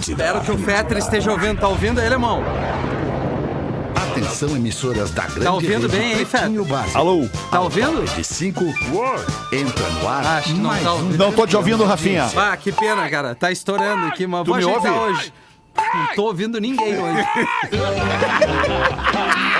Espero que o Fetter esteja ouvindo. Tá ouvindo aí, alemão? Atenção, emissoras da grande Tá ouvindo rede bem, hein, Básico. Alô? Tá ouvindo? De 5, entra no ar Acho que não tá ouvindo. Não tô te ouvindo, Rafinha. Ah, que pena, cara. Tá estourando aqui, mas Tu vou me ajeitar ouve? hoje. Não tô ouvindo ninguém hoje.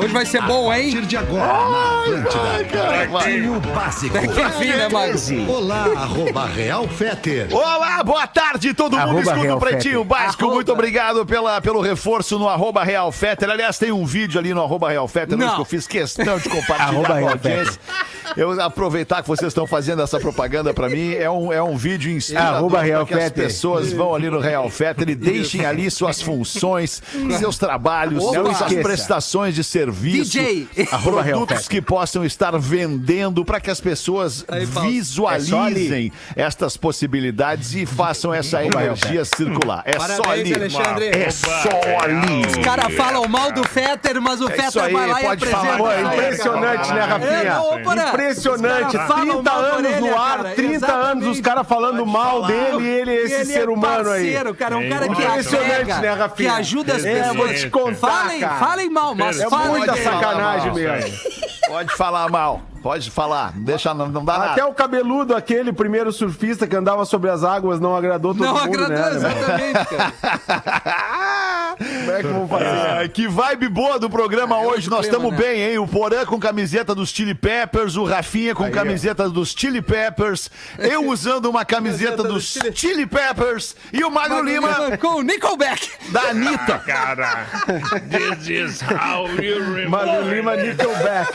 Hoje vai ser bom, A hein? partir de agora, na Atlântida. Pretinho Básico. Enfim, né, Mago? Olá, arroba Real Feter. Olá, boa tarde, todo mundo Arroba escuta Real o Pretinho Básico. Arroba. Muito obrigado pela, pelo reforço no arroba Real Fetter. Aliás, tem um vídeo ali no arroba Real Fetter, que eu fiz questão de compartilhar com a audiência. Eu aproveitar que vocês estão fazendo essa propaganda pra mim, é um, é um vídeo inspirador Arroba Real que as pessoas vão ali no Real Fetter e deixem ali suas funções, seus trabalhos, Opa. suas esqueça. prestações de serviço, DJ. Produtos que possam estar vendendo para que as pessoas Aí, visualizem estas possibilidades e façam essa energia circular. É só Parabéns, ali. Alexandre. É só ali. Os caras falam mal do Fetter, mas o É Fetter vai lá e pode apresenta. falar. Aí, impressionante, né, Rafinha? É, não, Impressionante. os caras falam 30 mal da anos orelha, no ar, cara. 30 anos os Exatamente. caras falando mal dele e ele é esse Ele ser é humano aí. parceiro, cara, um cara que Impressionante, né, Rafinha? que ajuda as É, pessoas. vou te contar, falem, cara. falem mal, mas É falem muita bem. sacanagem, meu. Pode falar mal. Pode falar. Deixa, não, não dá Até nada. o cabeludo, aquele primeiro surfista que andava sobre as águas, não agradou todo Não mundo, agradou, né? exatamente, cara. Como é que vão fazer? Ah, que vibe boa do programa hoje. Nós estamos né? bem, hein? O Porã com camiseta dos Chili Peppers, o Rafinha com camiseta dos Chili Peppers, eu usando uma camiseta dos Chili- Chili Peppers e o Magro Lima Com o Nickelback. da Anitta. Cara, this is how you remember. Magro Lima Nickelback.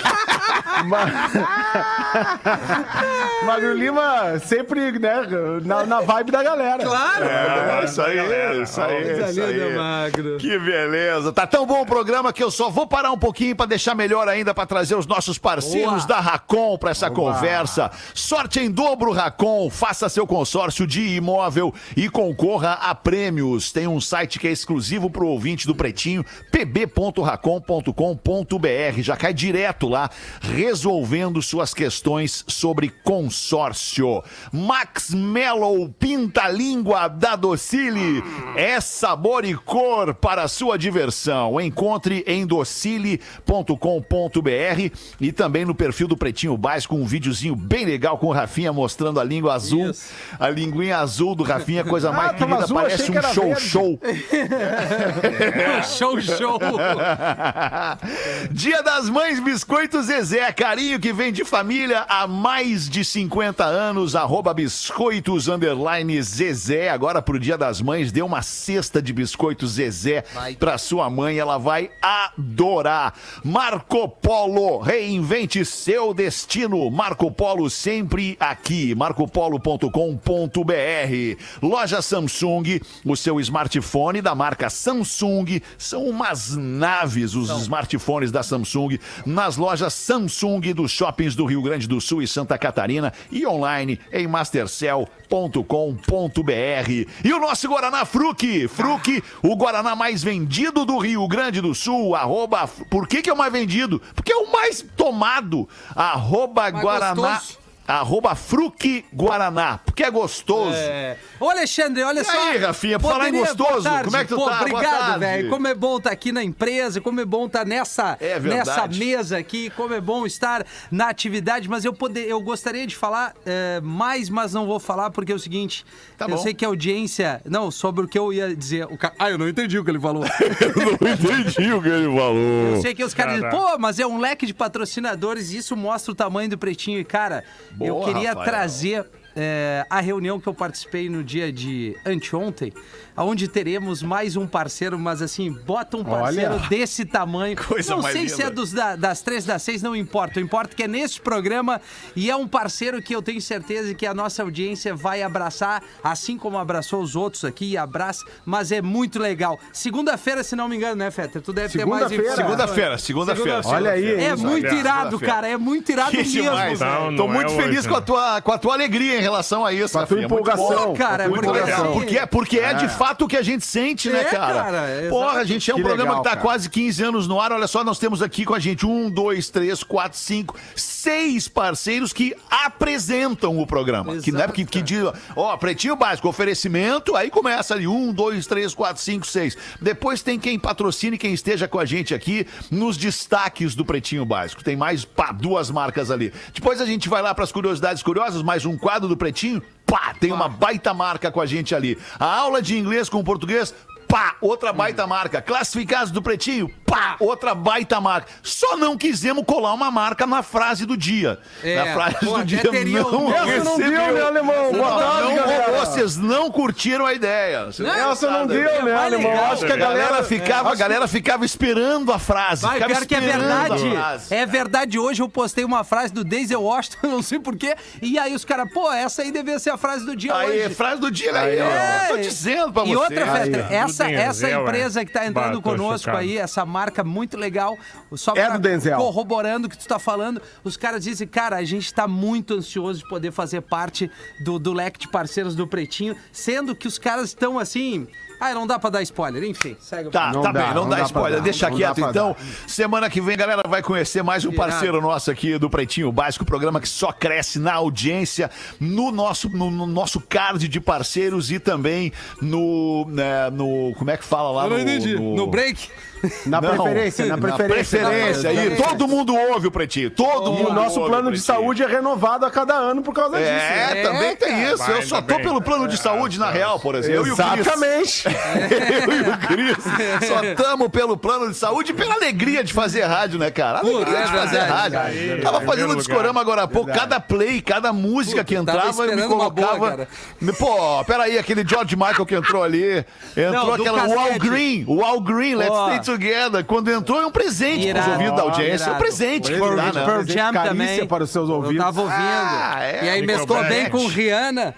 Ma- Magro Lima sempre, né, na, na vibe da galera. Claro. É, isso aí, isso aí, isso aí. magro. Que beleza. Tá tão bom o programa que eu só vou parar um pouquinho pra deixar melhor ainda pra trazer os nossos parceiros Boa. da Racon pra essa conversa. Sorte em dobro Racon. Faça seu consórcio de imóvel e concorra a prêmios. Tem um site que é exclusivo pro ouvinte do Pretinho, pb.racon.com.br. Já cai direto lá resolvendo suas questões sobre consórcio. Max Mellow Pinta Língua da Docile é sabor e cor para a sua diversão. Encontre em docile.com.br e também no perfil do Pretinho Básico um videozinho bem legal com o Rafinha mostrando a língua azul. Isso. A linguinha azul do Rafinha, coisa mais tava querida, azul, parece um show verde. show. Show, show. Dia das Mães Biscoitos Zezé, carinho que vem de família há mais de 50 anos, arroba biscoitos underline Zezé. Agora pro Dia das Mães, dê uma cesta de biscoitos Zezé Vai. pra sua mãe, ela vai adorar. Marco Polo, reinvente seu destino. Marco Polo sempre aqui, marcopolo.com.br. Loja Samsung, o seu smartphone da marca Samsung são umas naves os smartphones da Samsung nas lojas Samsung dos shoppings do Rio Grande do Sul e Santa Catarina e online em mastercell.com.br. E o nosso Guaraná Fruc, Fruc, o Guaraná mais vendido do Rio Grande do Sul, arroba, por que que é o mais vendido? Porque é o mais tomado, arroba Mais Guaraná, gostoso. Arroba Fruc Guaraná, porque é gostoso. É. Ô, Alexandre, olha E só. aí, Rafinha, por falar em gostoso, como é que tu Pô, tá? Obrigado, velho. Como é bom estar aqui na empresa, como é bom estar nessa, É nessa mesa aqui, como é bom estar na atividade. Mas eu, poder, eu gostaria de falar é, mais, mas não vou falar, porque é o seguinte: Tá eu sei que a audiência. Não, sobre o que eu ia dizer. O ca- Ah, eu não entendi o que ele falou. não entendi o que ele falou. Eu sei que os caras dizem, pô, mas é um leque de patrocinadores e isso mostra o tamanho do pretinho. E, cara, eu Boa, queria Rafael. trazer é, a reunião que eu participei no dia de anteontem, onde teremos mais um parceiro, mas assim, bota um parceiro Olha. desse tamanho. Coisa não mais sei se linda. é dos da- das três, das seis, não importa. O importa é que é nesse programa e é um parceiro que eu tenho certeza que a nossa audiência vai abraçar, assim como abraçou os outros aqui e abraça, mas é muito legal. Segunda-feira, se não me engano, né, Fetter? Tu deve ter mais Segunda-feira. informações. Segunda-feira, segunda-feira. Olha aí, É muito Olha, irado, cara. É muito irado Que mesmo, demais. velho. Não, Tô não muito é feliz hoje, com, a né? tua, com a tua alegria, hein, relação a isso. Com a tua. Muito empolgação. bom. cara, com a tua porque empolgação. assim- Porque, porque é de fato o que a gente sente, né, É, cara? cara, é Porra, exato. a gente é um Que programa legal, que tá cara. quase 15 anos no ar. Olha só, nós temos aqui com a gente um, dois, três, quatro, cinco, seis parceiros que apresentam o programa. que não é Exato, porque que diz, ó, pretinho básico, oferecimento, aí começa ali um, dois, três, quatro, cinco, seis. Depois tem quem patrocine, quem esteja com a gente aqui nos destaques do Pretinho Básico. Tem mais, pá, duas marcas ali. Depois a gente vai lá pras curiosidades curiosas, mais um quadro do Pretinho, pá, tem uma baita marca com a gente ali. A aula de inglês com português, pá, outra baita marca. Classificados do Pretinho, pá, outra baita marca. Só não quisemos colar uma marca na frase do dia. É, na frase pô, do dia teria não um- Essa não deu, né, alemão? Boa Não, tarde, não, galera. vocês não curtiram a ideia. Essa não deu, né, mais alemão? legal. Acho que a galera galera ficava, a galera ficava esperando a frase. Vai, pior que é verdade. É verdade. Hoje eu postei uma frase do Denzel Washington, não sei porquê. E aí os caras, pô, essa aí devia ser a frase do dia Aí, hoje. frase do dia aí, ó. É. Tô dizendo pra E você. outra, Fetter, Aí, essa, essa Denzel, empresa é. que tá entrando conosco chocado. aí, essa marca muito legal, só É do Denzel. corroborando o que tu tá falando, os caras dizem, cara, a gente tá muito ansioso de poder fazer parte do, do leque de parceiros do Pretinho, sendo que os caras estão assim... Ah, não dá pra dar spoiler, enfim, segue o Tá, Não tá dá, bem, não, não dá dá spoiler, dar, deixa não quieto então. Semana que vem, galera, vai conhecer mais um parceiro nosso aqui do Pretinho Básico, programa que só cresce na audiência, no nosso, no, no nosso card de parceiros e também no, né, no como é que fala lá? Eu não no, entendi. no- No break? Na Não, preferência, na preferência. preferência aí, todo mundo ouve o Pretinho, todo E mundo o nosso ouve plano de saúde é renovado a cada ano por causa disso. É, né? também tem cara. isso. Vai, eu só tô bem. pelo plano de saúde, na real, por exemplo. Exatamente. Eu e o Cris só estamos pelo plano de saúde e pela alegria de fazer rádio, né, cara? A alegria é de fazer verdade, rádio. é. Tava fazendo o discorama agora há pouco, cada play, cada música que entrava, eu me colocava. Pô, peraí, aquele George Michael que entrou ali. Entrou aquela. Cassete. Green, o Al Green, Let's. Stay Together. Quando entrou, é um presente pros Irado. ouvidos da audiência. É um presente que dá, né? Pearl Jam também. para os seus Eu ouvidos. tava ouvindo. Ah, é, e aí mesclou bem com Rihanna,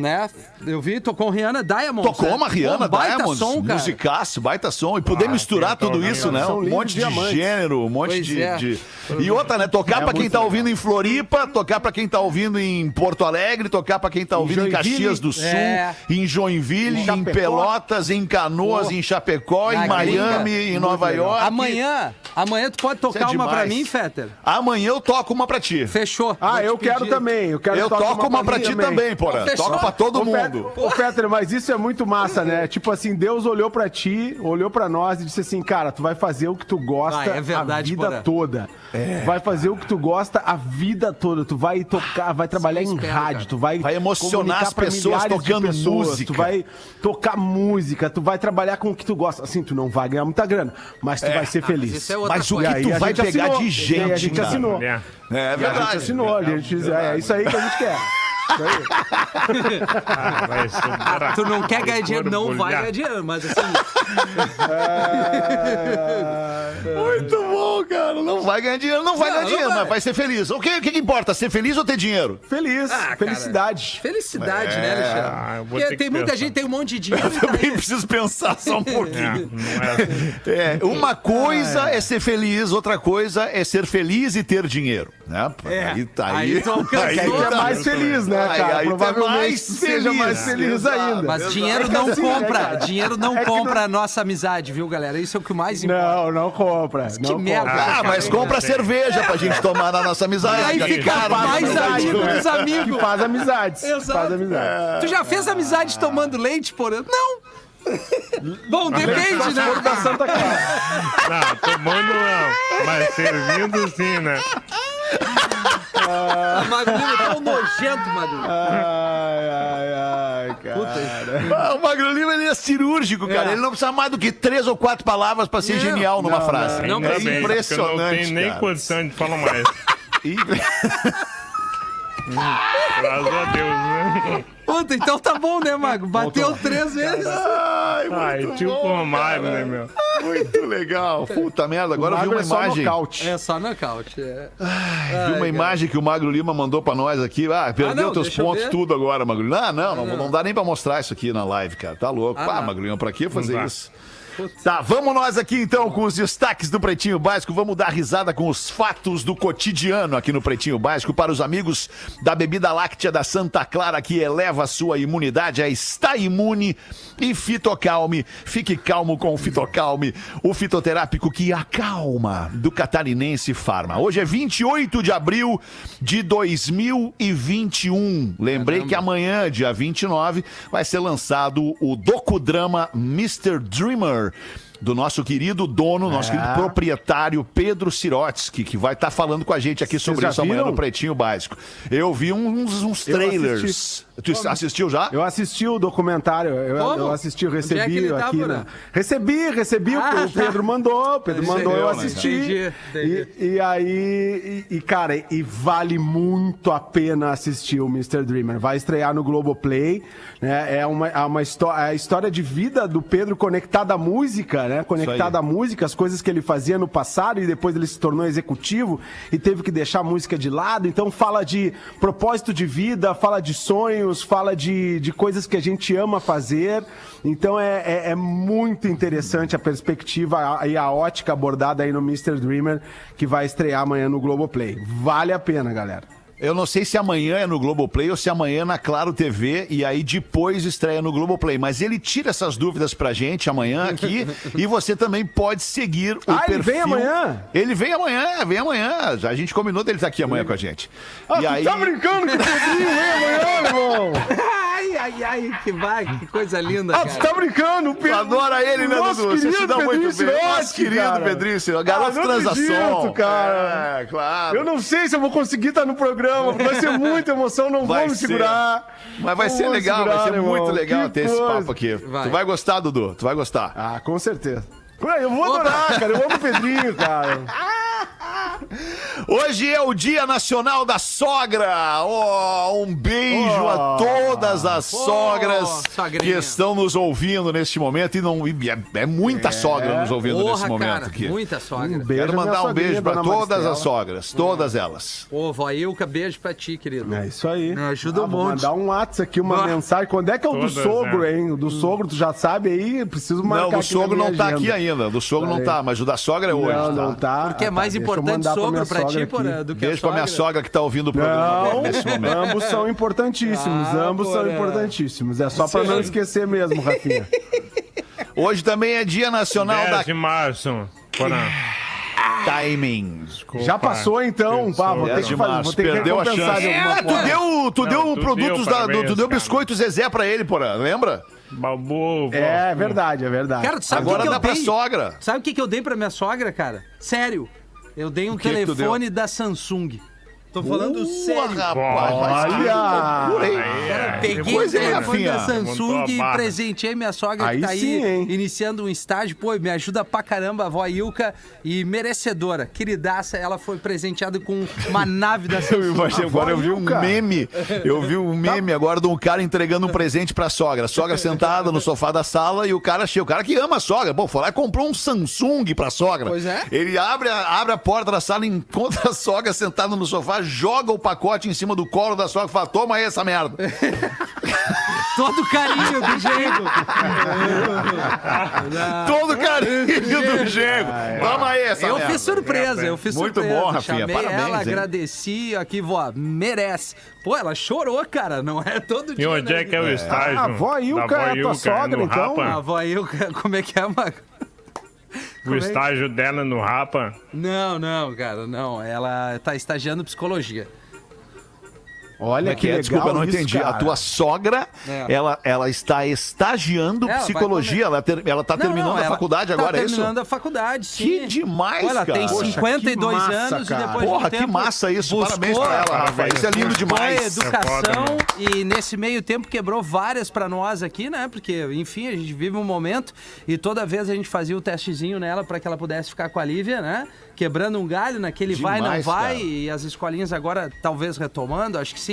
né? Eu vi, tocou Rihanna Diamond. Tocou uma Rihanna, baita Diamonds, som, cara. musicaço, baita som. E poder misturar tem tudo que isso, né? Um monte de diamantes. gênero, um monte Pois de, é. de- E outra, né? Tocar É pra quem muito tá legal. ouvindo em Floripa, tocar pra quem tá ouvindo em Porto Alegre, tocar pra quem tá ouvindo em Joinville. Caxias do Sul, É. em Joinville, Em em. Pelotas, em Canoas, Pô. em Chapecó, Na em Miami, gringa. em Nova legal. York. Amanhã, amanhã tu pode tocar é uma pra mim, Fetter? Amanhã eu toco uma pra ti. Fechou. Ah, eu quero também. Eu, quero Eu toco uma pra ti também, porra. Fechou. Toca pra todo Ô, Fet- mundo. Ô, Fetter, mas isso é muito massa, né? Tipo assim, Deus olhou pra ti, olhou pra nós e disse assim, cara, tu vai fazer o que tu gosta Vai, é verdade, a vida Porã. toda. É. Vai fazer o que tu gosta a vida toda. Tu vai tocar, vai trabalhar em espero, rádio, cara. tu vai Vai emocionar as pra pessoas tocando pessoas, música. Tu vai tocar música, tu vai trabalhar com o que tu gosta. Assim, tu não vai ganhar muita grana, mas tu vai ser feliz. isso é outra Mas o que tu vai gente pegar assinou. de gente, a gente cara. assinou. É E a gente verdade. assinou, a gente, é, é isso aí que a gente quer. Aí. Ah. Tu não quer ganhar dinheiro, não vai ganhar dinheiro, mas assim. Muito bom, cara. Não vai ganhar dinheiro, não vai Não, ganhar não dinheiro, vai. mas vai ser feliz. O que, o que importa? Ser feliz ou ter dinheiro? Feliz, Ah, cara. felicidade. Felicidade, né, Alexandre? Ah, eu Porque tem muita pensar. gente, tem um monte de dinheiro. e tá Também aí. preciso pensar só um É, pouquinho. é assim. É, uma coisa é ser feliz, outra coisa é ser feliz e ter dinheiro. Né? É. Aí tá Aí aí. tu alcançou. aí aí é tá- mais feliz, né, Aí- cara? aí tu é Provavelmente mais seja feliz. mais feliz Exato. ainda. Mas dinheiro É não assim, né, compra. cara? dinheiro não É compra não- a nossa amizade, viu, galera? Isso é o que mais importa. Não, não compra. que não merda. compra. Ah, mas compra cerveja pra gente tomar na nossa amizade. Aí cara. fica Cara, mais amigo né? dos amigos. Que faz amizades. Exato. Faz amizade. Tu já fez amizade tomando leite, porra? Não! Bom, depende, né? Da Santa Clara. Não, tomando não. Mas servindo sim, né? A Magrinho é tão nojento, Magrinho. Ai, ai, ai, cara. Ah, O Magro Lima ele é cirúrgico, cara. É. Ele não precisa mais do que três ou quatro palavras pra ser Não. genial numa Não, frase. não. Ainda é bem, Eu não impressionante. tenho nem condição de falar mais. Graças a Deus, né? Puta, então tá bom, né, Mago? Bateu três vezes. Ai, Ai, muito tio bom, com Romário, cara. né, meu? Muito legal. Puta merda, agora eu vi uma é só imagem. nocaute. É só nocaute. É. Vi uma imagem que o Magro Lima mandou pra nós aqui. Ah, perdeu não, teus pontos tudo agora, Magro Lima. Ah, não, não, não dá nem pra mostrar isso aqui na live, cara. Tá louco. Ah, Ah, não. Magro Lima, pra que fazer Não isso? Tá, vamos nós aqui então com os destaques do Pretinho Básico. Vamos dar risada com os fatos do cotidiano aqui no Pretinho Básico para os amigos da bebida láctea da Santa Clara que eleva a sua imunidade. É Está Imune e Fitocalme. Fique calmo com o Fitocalme, o fitoterápico que acalma do Catarinense Farma. Hoje é 28 de abril de 2021. Lembrei que amanhã, dia 29, vai ser lançado o docudrama Mr. Dreamer. Do nosso querido dono, nosso É. querido proprietário Pedro Sirotsky, que vai estar falando com a gente aqui sobre isso amanhã no Pretinho Básico. Eu vi uns, uns trailers. Tu assistiu já? Eu assisti o documentário, eu, Como? eu assisti, eu é recebi ele tá, aqui, né? Recebi, recebi, o- Ah, o Pedro mandou, o Pedro mandou, eu assisti. Entendi, entendi. E, e aí, e, e, cara, e vale muito a pena assistir o Mr. Dreamer. Vai estrear no Globoplay, né? É uma, é uma é a história de vida do Pedro conectada à música, né? Conectada à música, as coisas que ele fazia no passado e depois ele se tornou executivo e teve que deixar a música de lado. Então fala de propósito de vida, fala de sonhos, fala de, de coisas que a gente ama fazer. Então é, é, é muito interessante a perspectiva a- e a ótica abordada aí no Mr. Dreamer, que vai estrear amanhã no Globoplay. Vale a pena, galera. Eu não sei se amanhã é no Globoplay ou se amanhã é na Claro TV e aí depois estreia no Globoplay. Mas ele tira essas dúvidas pra gente amanhã aqui e você também pode seguir o Ah, ele perfil. vem amanhã? Ele vem amanhã, vem amanhã. A gente combinou dele estar aqui amanhã com a gente. Ah, e tu aí... tá brincando com o Pedrinho, hein, amanhã, irmão? Ai, ai, que vai, que coisa linda, Ah, tu cara. tá brincando, o Tu Pedro. adora ele, né, Nosso Dudu? Você se querido dá muito Pedrinho bem. Nosso querido cara. Sirotsky. Garoto Ah, transação. cara. É, claro. Eu não sei se eu vou conseguir estar no programa, porque vai ser muita emoção, não Vai vou me ser. segurar. Mas vai Não ser legal, segurar, vai ser irmão. muito legal Que ter esse coisa. papo aqui. Vai. Tu vai gostar, Dudu. Tu vai gostar. Ah, com certeza. Eu vou adorar, cara. Eu amo o Pedrinho, cara. Hoje é o Dia Nacional da Sogra. Oh, um beijo a Oh. todas as Oh, sogras que sogrinha. estão nos ouvindo neste momento. E não, e é, é muita sogra nos ouvindo Porra, nesse momento cara, aqui. muita sogra. Um beijo. Quero mandar um beijo pra dona todas Maristela. as sogras, todas elas. Ô, vó Ilka, beijo pra ti, querido. É isso aí. Me ajuda um vou monte. mandar um WhatsApp aqui, uma Ah. mensagem. Quando é que é o do Todas, sogro, né? hein? O do sogro, tu já sabe aí? Preciso marcar Não, do sogro não tá agenda. aqui ainda. Do sogro não tá, mas o da sogra é hoje. Não, tá? não tá. Porque é Ah, mais tá. Importante sogro pra ti, aqui. do que Beijo pra minha sogra. que tá ouvindo o programa Não, momento. ambos são importantíssimos, Ah, ambos são porra. importantíssimos. É só pra não esquecer mesmo, Rafinha. Hoje também é Dia Nacional 10 da de março. Porã. Timing. Já passou então, pá, vou ter 10 que fazer, vou ter que perdeu a recompensar chance. É, tu deu, tu Não, deu tu produtos deu, da, do- tu deu biscoito Zezé pra ele, porra, lembra? Babu. É verdade, é verdade. Cara, tu sabe Agora que, que dá eu pra sogra. Sabe o que, que eu dei pra minha sogra, cara? Sério. Eu dei um que que telefone da Samsung. Tô falando sério. rapaz, mas que Olha! loucura, hein? Cara, peguei o é, telefone da. Samsung e presenteei minha sogra Aí que tá aí sim, hein? iniciando um estágio. Pô, me ajuda pra caramba a avó Ilka e merecedora. Queridaça, ela foi presenteada com uma nave da Eu Samsung. imaginei, agora eu vi um meme. Eu vi um meme agora de um cara entregando um presente pra sogra. Sogra sentada no sofá da sala e o cara chega. O cara que ama a sogra. Pô, foi lá e comprou um Samsung pra sogra. Pois é. Ele abre a, abre a porta da sala, encontra a sogra sentada no sofá, joga o pacote em cima do colo da sogra e fala: Toma aí essa merda. Todo carinho do jeito. Todo carinho do genro. Toma aí essa Eu merda. fiz surpresa, eu fiz Muito surpresa. bom, Rafinha, Chamei parabéns, ela, hein? agradeci, aqui, vó, merece. Pô, ela chorou, cara, não é todo E dia. onde né? é que é o estágio? A avó Ilka é a tua sogra, então? Rapa? A avó Ilka, como é que é, Mago? O estágio dela no Rapa? Não, não, cara, não. Ela tá estagiando psicologia. Olha Que que é, legal desculpa, eu não isso, entendi. A cara. tua sogra, É. ela, ela está estagiando Ela psicologia. Ela, ter- ela tá Não, terminando não, a ela faculdade tá agora, é isso? terminando a faculdade, sim. Que demais, Olha, ela cara. tem Poxa, 52 que massa, anos cara. e depois de Porra, um que tempo massa isso. buscou- Parabéns pra ela, Rafael. Isso é lindo demais. educação É foda, né? e nesse meio tempo quebrou várias pra nós aqui, né? Porque, enfim, a gente vive um momento e toda vez a gente fazia o testezinho nela pra que ela pudesse ficar com a Lívia, né? Quebrando um galho naquele vai, não Demais, vai, cara. e as escolinhas agora talvez retomando, acho que sim.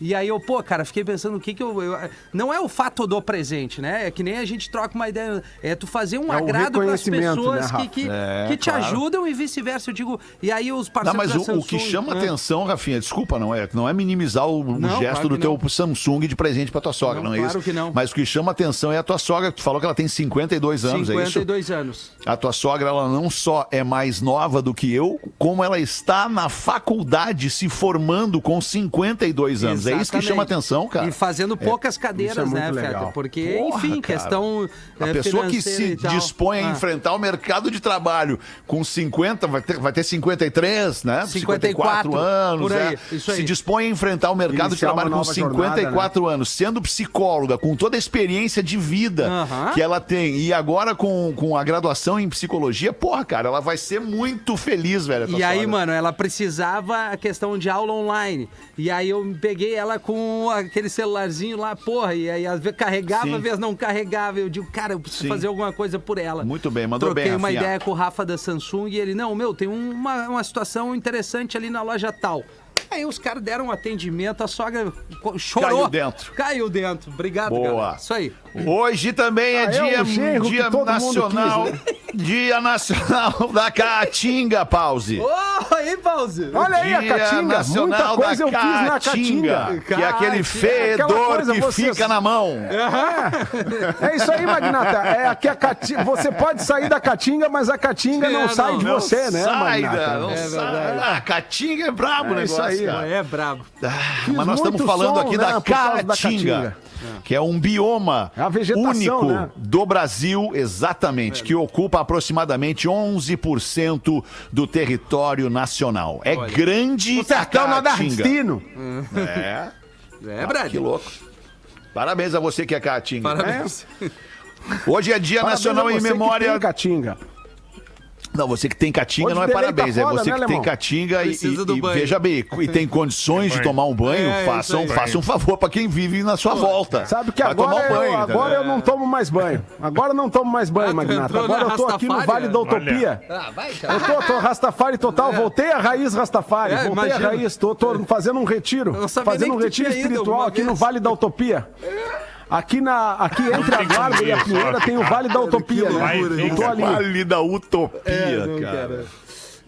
E aí eu, pô, cara, fiquei pensando o que que eu, eu- Não é o fato do presente, né? É que nem a gente troca uma ideia. É tu fazer um É agrado pras reconhecimento, pessoas né, que, que, É, que te claro. ajudam e vice-versa. Eu digo, e aí os Não, parceiros mas da o, o que Samsung, chama né? atenção, Rafinha, desculpa, não é, não é minimizar o, o Não, gesto claro do teu não. Samsung de presente pra tua sogra, não, Não, é claro isso? que não. Mas o que chama atenção é a tua sogra. Tu falou que ela tem 52 anos, é isso? 52 anos. A tua sogra, ela não só é mais nova do que eu, como ela está na faculdade se formando com 52 anos. É isso que Exatamente. chama atenção, cara. E fazendo poucas cadeiras, isso é né, muito Feta? Porque, Porra, enfim, cara. questão. A eh, pessoa que se dispõe a Ah. enfrentar o mercado de trabalho com 50, vai ter, vai ter 53, né? 54, anos. por aí, é. isso aí. Se dispõe a enfrentar o mercado de Iniciar trabalho uma com nova 54 anos, sendo psicóloga, com toda a experiência de vida Aham. que ela tem, e agora com, com a graduação em psicologia, porra, cara, ela vai ser muito feliz, velho. a E aí, mano, ela precisava a questão de aula online. E aí eu peguei ela com aquele celularzinho lá, porra, e aí às vezes carregava, Sim. às vezes não carregava. Eu digo, cara, eu preciso Sim. fazer alguma coisa por ela. Muito bem, mandou Troquei bem, uma Rafinha. ideia com o Rafa da Samsung e ele, não, meu, tem uma, uma situação interessante ali na loja tal. Aí os caras deram um atendimento, a sogra chorou. Caiu dentro. Caiu dentro. Obrigado, Boa. cara. Isso aí. Hoje também é Ah, é dia, genro dia nacional. né? Dia nacional da Caatinga, pause. Ô, aí, Pause. Olha aí a Caatinga, muita Nacional coisa eu da fiz na Caatinga. Que é aquele Caatinga, fedor coisa, que vocês- fica na mão. É isso aí, Magnata. É aqui a Caatinga. Você pode sair da Caatinga, mas a Caatinga É, não sai não, de não você, né, sai, Magnata? da- não É sai. verdade. Ah, Caatinga é brabo É isso negócio, aí, cara. É brabo. Ah, mas nós estamos falando som, aqui né, da causa da Caatinga, Caatinga. que é um bioma É a vegetação, único né? do Brasil, exatamente, que ocupa aproximadamente 11% do território nacional. É grande O sertão Caatinga. nordestino. É, É, Brad. que louco. Parabéns a você que é Caatinga. Parabéns. Hoje é Dia Parabéns Nacional a em Memória. tem Caatinga. Não, você que tem Caatinga Hoje não é delay parabéns, tá é foda, você né, que tem alemão? Caatinga e, e veja bem, e tem condições de tomar um banho, É, façam, isso aí. façam um favor pra quem vive na sua volta. Sabe que Vai agora, um banho, eu, agora eu não tomo mais banho. Agora eu não tomo mais banho, Ah, Magnata. Agora eu tô aqui no Vale da? Utopia. Ah, vai. Eu tô, tô Rastafari total, voltei a raiz Rastafari, É, voltei imagino. a raiz, tô, tô fazendo um retiro, fazendo um retiro espiritual aqui no. Vale da Utopia. Aqui, na, aqui entre a Guarda como e a Pinheira tem o. Vale da Utopia, né? Vai, Eu tô ali. Vale da Utopia, É, cara.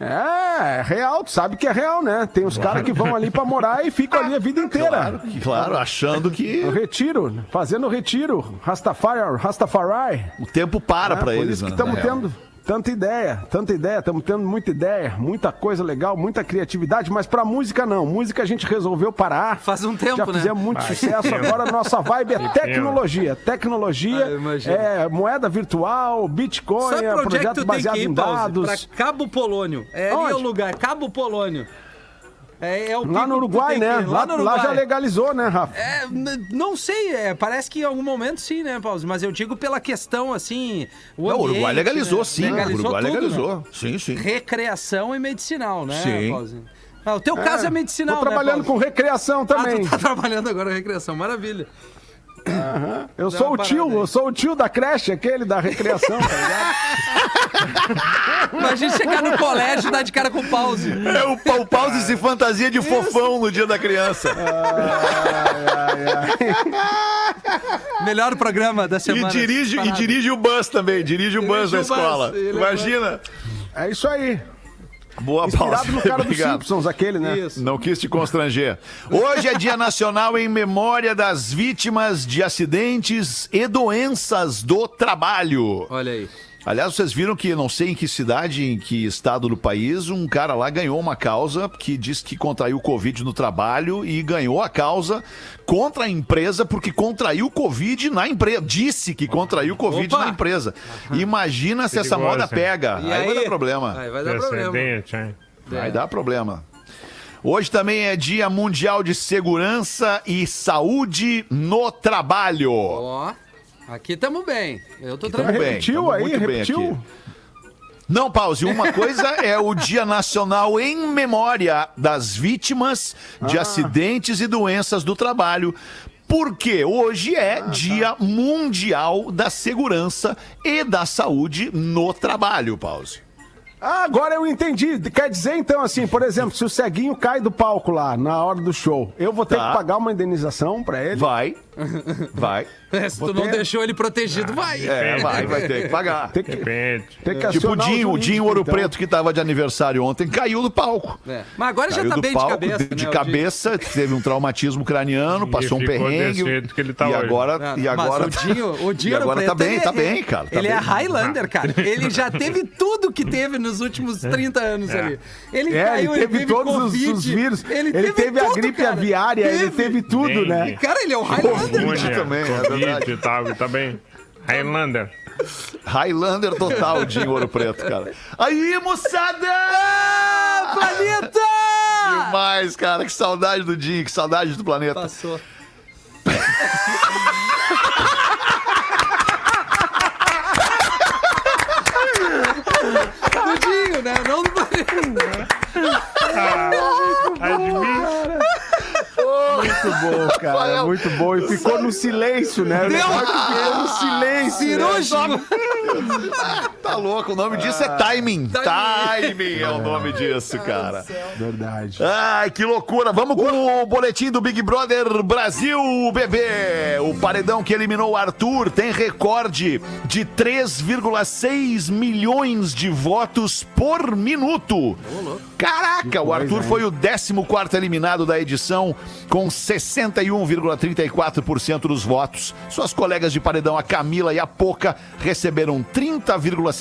É, é real, tu sabe que é real, né? Tem os caras que vão ali pra morar e ficam ali a vida inteira. Claro, claro, achando que No retiro, fazendo retiro, Rastafari, Rastafari. o tempo para É, pra por eles, isso que né, estamos na real. tendo tanta ideia, tanta ideia, estamos tendo muita ideia, muita coisa legal, muita criatividade, mas pra música não. Música a gente resolveu parar. Faz um tempo, Já né? fizemos muito sucesso, agora a nossa vibe é tecnologia. Ah, Tecnologia, imagino. é moeda virtual, Bitcoin, é é projeto baseado ir, em Pause? dados. Pra Cabo Polônio. É ali o lugar, Cabo Polônio. É, é Lá no Uruguai, que né? ir, Lá, no lá já Uruguai. legalizou, né, Rafa? É, não sei, é, parece que em algum momento sim, né, Pause? Mas eu digo pela questão, assim. O, Não, o Uruguai legalizou, né? sim. Legalizou o Uruguai tudo, legalizou. né? Sim, sim. Recreação e medicinal, né, Sim. Pause? Ah, o teu caso é medicinal, Tô trabalhando né, com recreação Ah, também. tu tá trabalhando agora na recreação, maravilha. Eu Dá sou o tio, aí. eu sou o tio da creche, aquele da recreação, tá ligado? Imagina chegar no colégio e dar de cara com pause. É o pau pause se fantasia de fofão no dia da criança. Melhor programa da E semana. dirige, e dirige o bus também, dirige o bus Dirige da o bus, escola. ele é Imagina. É isso aí. Boa Inspirado pausa. no cara dos Obrigado. Simpsons, aquele, né? Isso. Não quis te constranger. Hoje é Dia Nacional em memória das vítimas de acidentes e doenças do trabalho. Olha aí. Aliás, vocês viram que, não sei em que cidade, em que estado do país, um cara lá ganhou uma causa que diz que contraiu Covid no trabalho e ganhou a causa contra a empresa porque contraiu Covid na empresa. Disse que contraiu Covid Opa! na empresa. Imagina se essa moda pega. E aí, vai dar problema. Aí vai dar problema. Hein? Vai dar problema. Hoje também é Dia Mundial de Segurança e Saúde no Trabalho. Ó, aqui tamo bem. Eu tô tranquilo. bem. Repetiu tamo aí, muito bem repetiu. aqui. Não, pause. Uma coisa é o Dia Nacional em memória das vítimas de acidentes e doenças do trabalho. Porque hoje é Dia Mundial da Segurança e da Saúde no Trabalho, pause. Ah, agora eu entendi. Quer dizer, então, assim, por exemplo, se o ceguinho cai do palco lá na hora do show, eu vou ter Tá. que pagar uma indenização pra ele? Vai. Vai. É, se tu não ter- deixou ele protegido, vai. É, vai, vai ter que pagar. Tem que, Depende. tem que Tipo o Dinho, o Dinho Ouro então. Preto, que tava de aniversário ontem, caiu do palco. É. Mas agora já Caiu tá do bem palco, de cabeça. de, né, cabeça, teve um traumatismo craniano, passou um perrengue. tá e agora, Dinho. e agora, Mas o Dinho, o Dinho e agora Ouro tá Preto, bem, ele tá é- bem, cara. tá ele é bem. Highlander, cara. Ele já teve tudo que teve nos últimos 30 anos ali. Ele É, caiu, ele teve todos os, vírus. Ele, teve, a gripe aviária, ele teve tudo, né? Cara, ele é o Highlander. Covid também, é Covid verdade. e tal, tá bem. Highlander. Highlander total, Dinho Ouro Preto, cara. Aí, moçada! Ah, planeta! Demais, cara. Que saudade do Dinho, que saudade do planeta. Passou. Tudinho, né? Não do planeta. Admito. Muito bom, cara. Muito bom. E ficou no silêncio, né? Deu- ficou no silêncio. né? Tá louco, o nome disso é timing. Timing é o nome disso, cara. Verdade. Ai, que loucura. Vamos com o boletim do Big Brother Brasil, bebê. O paredão que eliminou o Arthur tem recorde de 3,6 milhões de votos por minuto. Caraca, o Arthur foi o 14º eliminado da edição com 61,34% dos votos. Suas colegas de paredão, a Camila e a Poca, receberam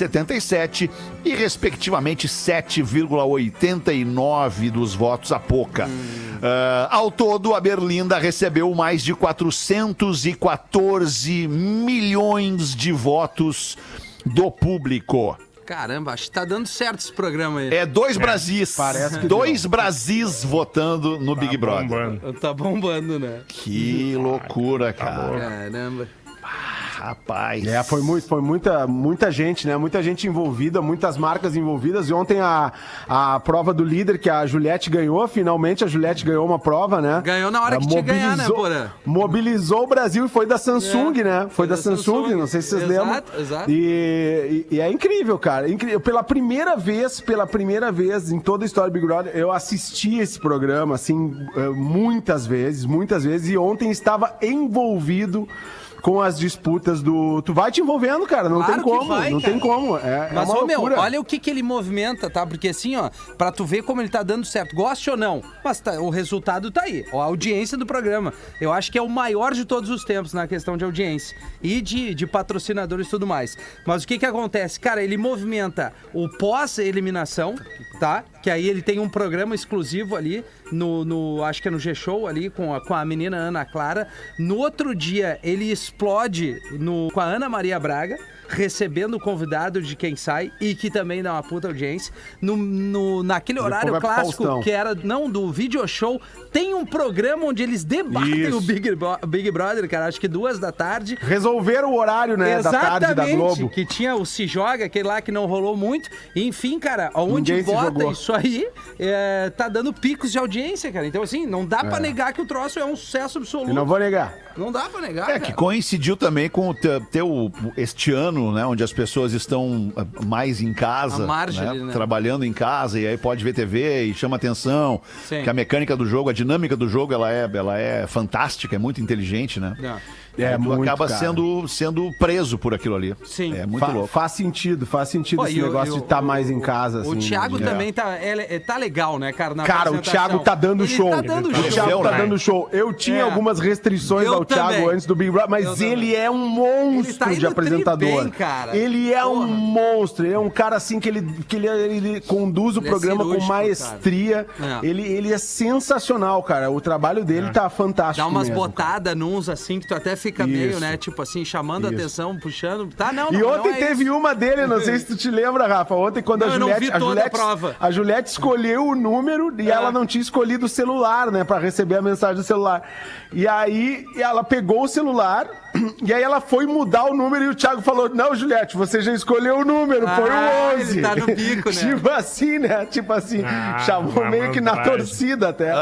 30,77 e respectivamente 7,89 dos votos a Poca. Ah, ao todo, a Berlinda recebeu mais de 414 milhões de votos do público. Caramba, acho que tá dando certo esse programa aí. É dois Brasis. Parece que dois Brasis votando no Big Brother. Bombando. Tá bombando, né? Que loucura, cara. Caramba. Rapaz. É, foi, muito, foi muita, muita gente, né? Muita gente envolvida, muitas marcas envolvidas. E ontem a, a prova do líder que a Juliette ganhou, finalmente a Juliette ganhou uma prova, né? Ganhou na hora Ela que tinha que ganhar, né, mobilizou- Porã? Mobilizou o Brasil e foi da Samsung, É, né? foi Foi da da Samsung, Samsung. não sei se vocês Exato, lembram. exato. E, e- e é incrível, cara. Incrível. Pela primeira vez, pela primeira vez em toda a história do Big Brother, eu assisti esse programa, assim, eh, muitas vezes, muitas vezes. E ontem estava envolvido com as disputas do. Tu vai te envolvendo, cara. Não Claro tem como. vai, não cara. tem como. É, é Mas, uma ô meu, olha o que, que ele movimenta, tá? Porque assim, ó, pra tu ver como ele tá dando certo, goste ou não, mas tá- o resultado tá aí. A audiência do programa. Eu acho que é o maior de todos os tempos na questão de audiência e de, de patrocinadores e tudo mais. Mas o que que acontece? Cara, ele movimenta o pós-eliminação, tá? Que aí ele tem um programa exclusivo ali no, no acho que é no G-Show ali com a, com a menina Ana Clara. No outro dia ele explode no, com a Ana Maria Braga recebendo o convidado de quem sai e que também dá uma puta audiência. No, no- naquele horário clássico que era, não, do video show, tem um programa onde eles debatem Isso. o Big, Bro- Big Brother, cara, acho que duas da tarde. Resolveram o horário, né? Da tarde da Globo. que tinha o Se Joga, aquele lá que não rolou muito. Enfim, cara, onde bota jogou. Isso aí, é, tá dando picos de audiência, cara. Então, assim, não dá pra É. negar que o troço é um sucesso absoluto. E não vou negar. Não dá pra negar, É, cara. que coincidiu também com o teu, teu- este ano, né? Onde as pessoas estão ah, mais em casa, À margem né, ali, né? trabalhando em casa, e aí pode ver TV e chama atenção. Sim. Que a mecânica do jogo, a dinâmica do jogo, ela é, ela é fantástica, é muito inteligente, né? Não. É tu muito, acaba cara. sendo, sendo preso por aquilo ali. Sim. É muito Fa- louco. Faz sentido, faz sentido Pô, esse e o- negócio e o- de estar mais em casa. O assim, Thiago né? também tá, ele tá legal, né, cara? na Cara, o. Thiago tá dando Ele show. Tá dando Ele O tá show. Thiago tá né? dando show. Eu tinha É. algumas restrições Eu ao Thiago também. antes do Big Brother, mas Eu também. ele é um monstro Ele tá de apresentador. bem, cara. Ele é um Porra. monstro. Ele é um cara assim que ele, que ele, ele conduz o Ele é programa com cirúrgico, maestria. É. Ele, ele é sensacional, cara. O trabalho dele tá fantástico. Dá umas botadas nuns assim que tu até fica meio, Isso. né? Tipo assim, chamando a Isso. atenção, puxando. Tá, não, E não, ontem não é teve isso. uma dele, não sei se tu te lembra, Rafa. Ontem, quando Não, a Juliette. a, toda a Juliette prova. a Juliette escolheu o número e É. ela não tinha escolhido o celular, né? Pra receber a mensagem do celular. E aí ela pegou o celular E aí ela foi mudar o número e o Thiago falou: Não, Juliette, você já escolheu o número, foi Ah, o 11. ele tá no pico, né? tipo assim, né? Tipo assim, Ah, chamou meio que na torcida até.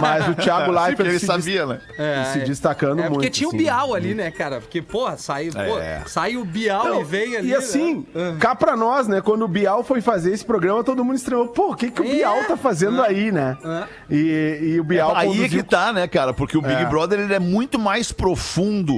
Mas o Thiago porque ele se, sabia, né? des- se destacando É muito. porque tinha o assim. Bial ali, né, cara? Porque, porra, saiu, pô, É. saiu o Bial Não, e veio ali. E assim, né? cá pra nós, né? Quando o Bial foi fazer esse programa, todo mundo estranhou. Pô, o que, que o É. Bial tá fazendo aí, né? É. E, e o Bial Aí é conduziu- que tá, né, cara? Porque o Big É. Brother ele é muito mais profundo.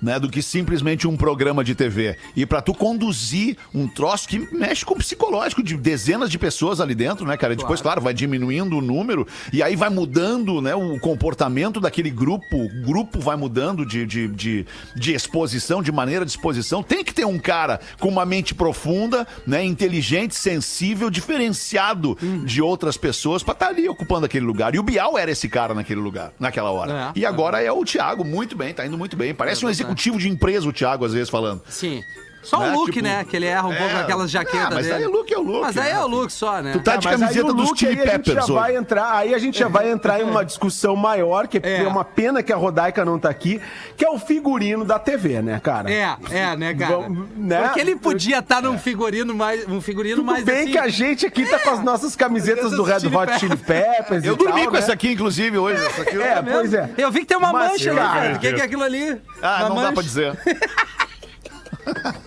Né, do que simplesmente um programa de TV. E pra tu conduzir um troço que mexe com o psicológico de dezenas de pessoas ali dentro, né, cara? E depois, claro, vai diminuindo o número e aí vai mudando, né, o comportamento daquele grupo. O grupo vai mudando de, de, de, de exposição, de maneira de exposição. Tem que ter um cara com uma mente profunda, né, inteligente, sensível, diferenciado de outras pessoas pra estar ali ocupando aquele lugar. E o Bial era esse cara naquele lugar, naquela hora. É. E agora é o Thiago, muito bem, tá indo muito bem. Parece um executivo de empresa o Thiago, às vezes, falando. Sim. Só Né, o look, tipo, né? Que ele erra um é, pouco aquelas jaquetas ah, mas dele. aí o look é o look, Mas aí né, é o look só, né? Tu tá Ah, de mas camiseta dos look Chili aí a gente Peppers já hoje. vai entrar, aí a gente já vai entrar em uma discussão maior, que é, É. uma pena que a Rodaica não tá aqui, que é o figurino da TV, né, cara? É, é, né, cara? Vamos, né? Porque ele podia estar num figurino mais. Um figurino Tudo mais bem assim. que a gente aqui tá com as nossas camisetas do Red Chili Hot Chili Peppers Eu e dormi tal, com né? essa aqui, inclusive, hoje. Essa aqui É, pois é. Eu vi que tem uma Mas, mancha cara. O que, é aquilo ali? Ah, Uma não dá mancha. pra dizer.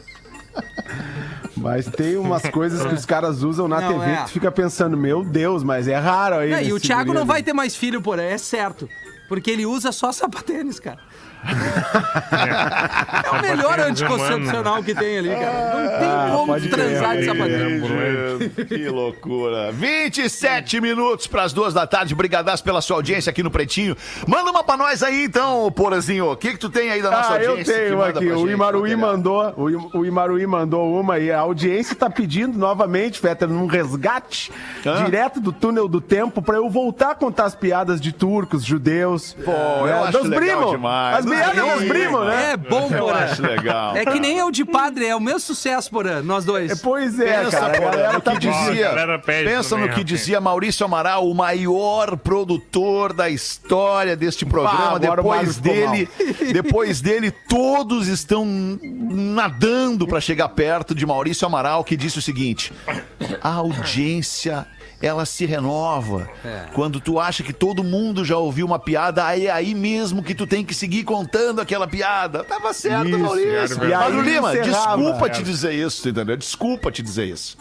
Mas tem umas coisas que os caras usam na Não, TV é. que tu fica pensando, meu Deus, mas é raro aí. Não, e o Thiago não vai ter mais filho por aí, é certo. Porque ele usa só sapatênis, cara. É o melhor anticoncepcional que tem ali, cara. Não tem Ah, como transar de sapatênis. Ambulante. Que loucura. 27 minutos pras duas da tarde. Brigadaço pela sua audiência aqui no Pretinho. Manda uma pra nós aí, então, Porazinho. O que que tu tem aí da nossa Ah, eu audiência? que tenho aqui. O Imaruí mandou, o, Imaruí mandou uma e a audiência tá pedindo novamente, Fetter, num resgate Hã? direto do túnel do tempo pra eu voltar a contar as piadas de turcos, judeus. Pô, eu acho legal primos. demais. As piadas Aí, dos primos, né? É bom, Eu Porã. acho legal. É que nem eu de padre, é o meu sucesso, Porã, nós dois. É, Pois é, Pensa, cara. A galera no tá que dizia, galera pede pensa também, no que rapaz. dizia Maurício Amaral, o maior produtor da história deste programa. agora o Mário depois ficou dele, depois dele, todos estão nadando para chegar perto de Maurício Amaral, que disse o seguinte: a audiência ela se renova. É. Quando tu acha que todo mundo já ouviu uma piada, aí é aí mesmo que tu tem que seguir contando aquela piada. Tava certo, Isso, Maurício. e aí Mas, Lima, encerrava. desculpa te dizer isso, entendeu? Desculpa te dizer isso.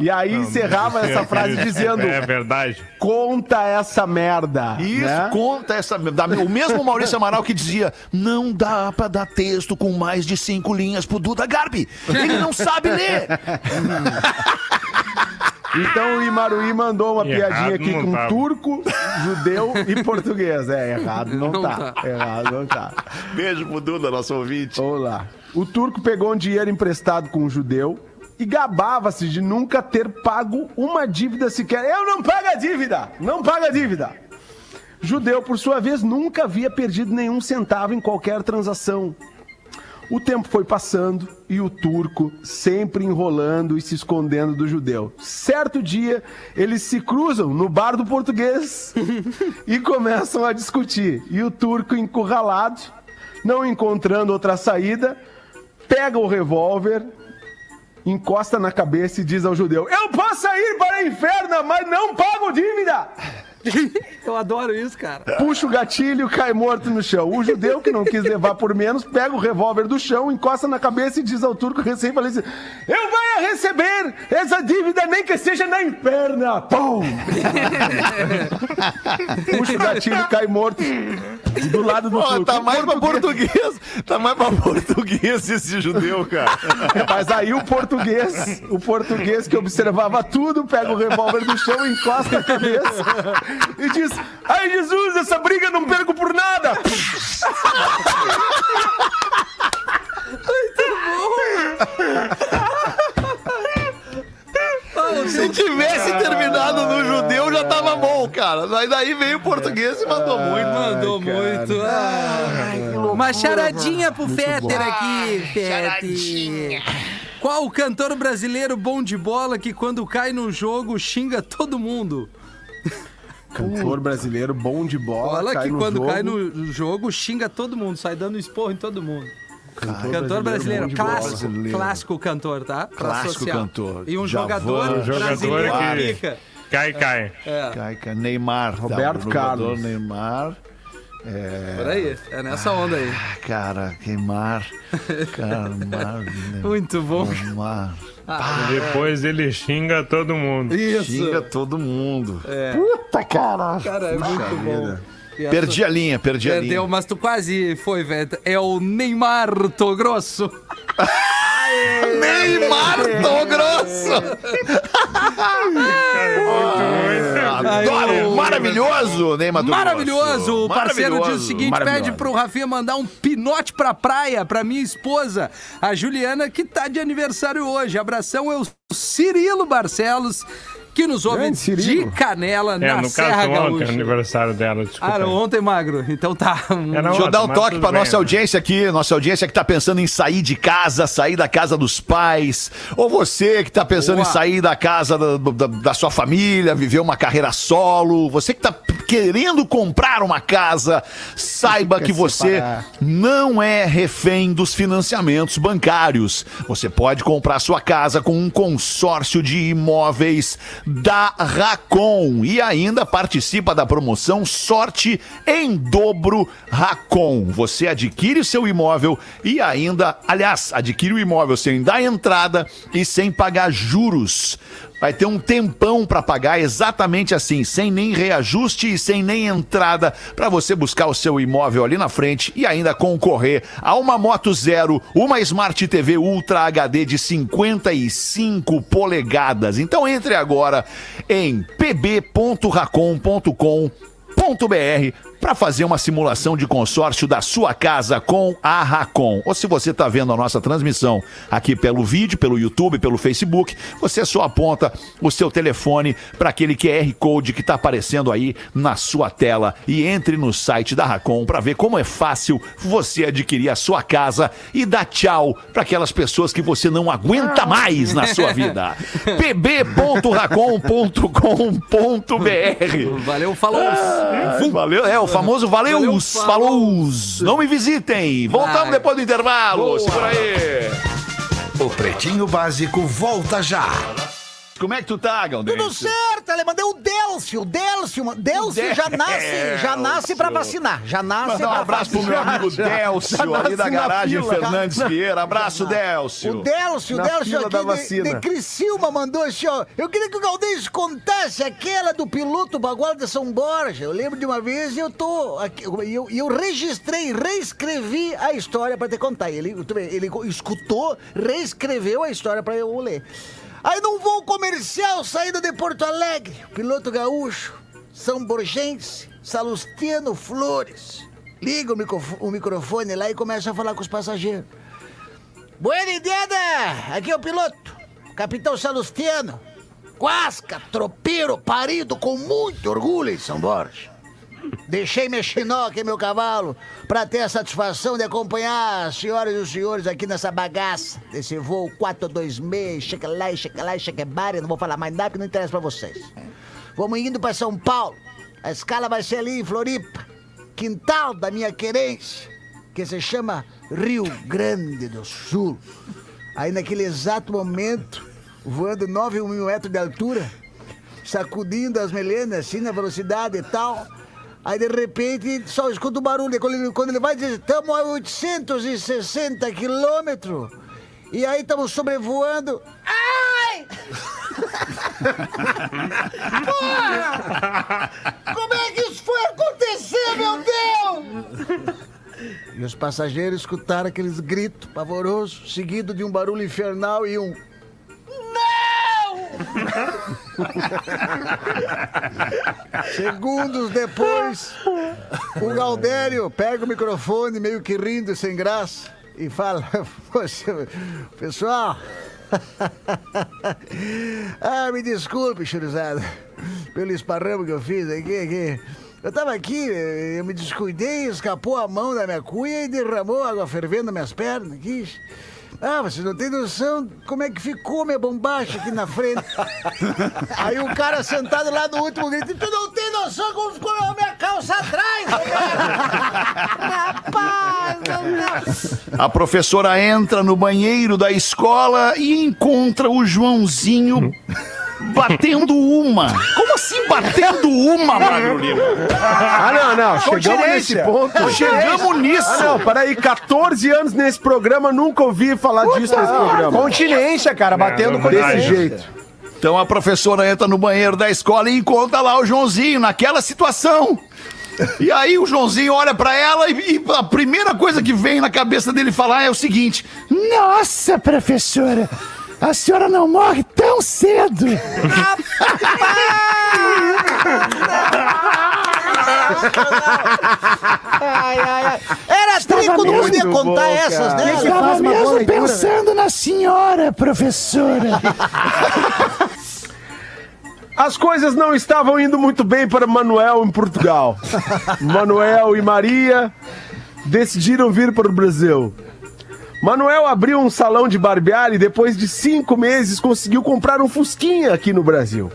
E aí encerrava essa frase dizendo: É verdade. conta essa merda. Isso, né? conta essa. da- o mesmo Maurício Amaral que dizia: não dá pra dar texto com mais de cinco linhas pro Duda Garbi. Ele não sabe ler. Então o Imaruí mandou uma Errado piadinha aqui com tava. turco, judeu e português. É, errado não, Não tá. tá. Errado não tá. Beijo pro Duda, nosso ouvinte. Vamos lá. O turco pegou um dinheiro emprestado com um judeu e gabava-se de nunca ter pago uma dívida sequer. Eu não pago a dívida! Não pago a dívida! Judeu, por sua vez, nunca havia perdido nenhum centavo em qualquer transação. O tempo foi passando e o turco sempre enrolando e se escondendo do judeu. Certo dia, eles se cruzam no bar do português e começam a discutir. E o turco, encurralado, não encontrando outra saída, pega o revólver, encosta na cabeça e diz ao judeu: Eu posso ir para o inferno, mas não pago dívida! Eu adoro isso, cara. puxa o gatilho, cai morto no chão. O judeu, que não quis levar por menos, pega o revólver do chão, encosta na cabeça e diz ao turco recém-falecido: Eu vou receber essa dívida, nem que seja na perna. Pum! puxa o gatilho, cai morto do lado do Pô, turco. tá mais pra português. Tá mais pra português esse judeu, cara. Mas aí o português, o português que observava tudo, pega o revólver do chão, encosta a cabeça e diz: Ai Jesus, essa briga não perco por nada! Se tivesse terminado no judeu, já tava bom, cara. Daí, daí veio o português e mandou muito. Mandou muito. Ai, Uma charadinha pro Fetter aqui, Fetter. Qual o cantor brasileiro bom de bola que quando cai no jogo xinga todo mundo? Cantor brasileiro, bom de bola. Olha cai que no quando jogo. cai no jogo, xinga todo mundo, sai dando esporro em todo mundo. Cantor, brasileiro, brasileiro, bola. clássico, Brasileiro. clássico cantor, tá? Pra Clássico cantor. E um Javan, jogador, um jogador brasileiro que-. Cai, cai. É, Caica, Neymar. tá, Roberto jogador Carlos. Neymar. por aí. É nessa onda aí. Ah, Cara. Neymar. Muito bom. Neymar. Depois ele xinga todo mundo. Isso. Xinga todo mundo. Puta, cara. Cara, é muito bom. Perdi a linha, perdi a Perdeu, linha. mas tu quase foi, velho. É o Neymar Grosso. Neymar do Grosso! Adoro! Maravilhoso, Neymar do Maravilhoso! O parceiro diz o seguinte: pede pro Rafinha mandar um pinote pra praia pra minha esposa, a Juliana, que tá de aniversário hoje. Abração é o Cirilo Barcelos, que nos ouve de Canela, É, na no Serra caso, ontem, é o Gaúcha. aniversário dela, desculpa. Ah, ontem, Magro. Então tá. Era Deixa eu dar um toque pra bem, nossa né? audiência aqui, nossa audiência que tá pensando em sair de casa, sair da casa dos pais, ou você que tá pensando Boa. em sair da casa da, da- da sua família, viver uma carreira solo, você que tá querendo comprar uma casa, saiba que você separar. não é refém dos financiamentos bancários. Você pode comprar sua casa com um consórcio de imóveis da Racon e ainda participa da promoção Sorte em Dobro Racon. Você adquire o seu imóvel e ainda, aliás, adquire o imóvel sem dar entrada e sem pagar juros. Vai ter um tempão para pagar exatamente assim, sem nem reajuste e sem nem entrada, para você buscar o seu imóvel ali na frente e ainda concorrer a uma Moto Zero, uma Smart TV Ultra HD de 55 polegadas. Então entre agora em pb.racom.com br para fazer uma simulação de consórcio da sua casa com a Racon. Ou se você está vendo a nossa transmissão aqui pelo vídeo, pelo YouTube, pelo Facebook, você só aponta o seu telefone para aquele QR Code que está aparecendo aí na sua tela e entre no site da Racon para ver como é fácil você adquirir a sua casa e dar tchau para aquelas pessoas que você não aguenta mais na sua vida. pb.racon.com.br Valeu, falou. Valeu, é o famoso valeus, Valeu, faleus. Não me visitem. Voltamos Vai. depois do intervalo. Segura aí. O Pretinho Básico volta já. Como é que tu tá, Galdêncio? Tudo certo, mandou o Delcio, Delcio, ma- Delcio já nasce, já nasce pra vacinar, já nasce Mandar um pra abraço pro meu vacinar. amigo Délcio, ali da garagem fila. Fernandes Vieira. Abraço, Délcio. O Delcio, o Delcio aqui da de, vacina. de Criciúma mandou assim, ó. Eu queria que o Galdêncio contasse aquela do piloto Bagual de São Borja. Eu lembro de uma vez e eu tô aqui, e eu, eu registrei, reescrevi a história pra te contar. Ele, tu vê, ele escutou, reescreveu a história pra eu ler. Aí num voo comercial saindo de Porto Alegre, piloto gaúcho, São Borgense, Salustiano Flores, liga o, microfo- o microfone lá e começa a falar com os passageiros. Buena ideia! Aqui é o piloto, capitão Salustiano. Guasca, tropeiro, parido com muito orgulho em São Borja. Deixei meu chinó aqui, meu cavalo, pra ter a satisfação de acompanhar as senhoras e os senhores aqui nessa bagaça, desse voo 426, checa lá, checa lá, checa não vou falar mais nada que não interessa pra vocês. Vamos indo pra São Paulo, a escala vai ser ali em Floripa, quintal da minha querência, que se chama Rio Grande do Sul. Aí naquele exato momento, voando 9 mil metros de altura, sacudindo as melenas assim na velocidade e tal. Aí de repente só escuta o barulho. Quando ele, quando ele vai dizer, estamos a 860 quilômetros. E aí estamos sobrevoando. Ai! Porra! Como é que isso foi acontecer, meu Deus? E os passageiros escutaram aqueles gritos pavorosos, seguido de um barulho infernal e um. Segundos depois, o Galdério pega o microfone, meio que rindo, sem graça, e fala: "Poxa, Pessoal, ah, me desculpe, churizada, pelo esparramo que eu fiz aqui. aqui. Eu tava aqui, eu me descuidei, escapou a mão da minha cuia e derramou água fervendo nas minhas pernas. Ah, você não tem noção como é que ficou minha bombacha aqui na frente. Aí o cara sentado lá no último grito, tu não tem noção como ficou a minha calça atrás? Rapaz. A professora entra no banheiro da escola e encontra o Joãozinho batendo uma. Como assim batendo uma, Magro Lima? Ah, não, não. Chegamos nesse ponto. Chegamos nisso. Ah, não, peraí. 14 anos nesse programa, nunca ouvi falar disso nesse programa. Continência, cara, batendo não, com não, Desse não. jeito. Então a professora entra no banheiro da escola e encontra lá o Joãozinho naquela situação. E aí o Joãozinho olha pra ela e, e a primeira coisa que vem na cabeça dele falar é o seguinte: Nossa, professora, a senhora não morre tão cedo. Ai, ai, ai. Era trico, não podia contar bom, essas, né? Que Estava mesmo pensando na senhora, professora. As coisas não estavam indo muito bem para Manuel em Portugal. Manuel e Maria decidiram vir para o Brasil. Manuel abriu um salão de barbear e depois de cinco meses conseguiu comprar um Fusquinha aqui no Brasil.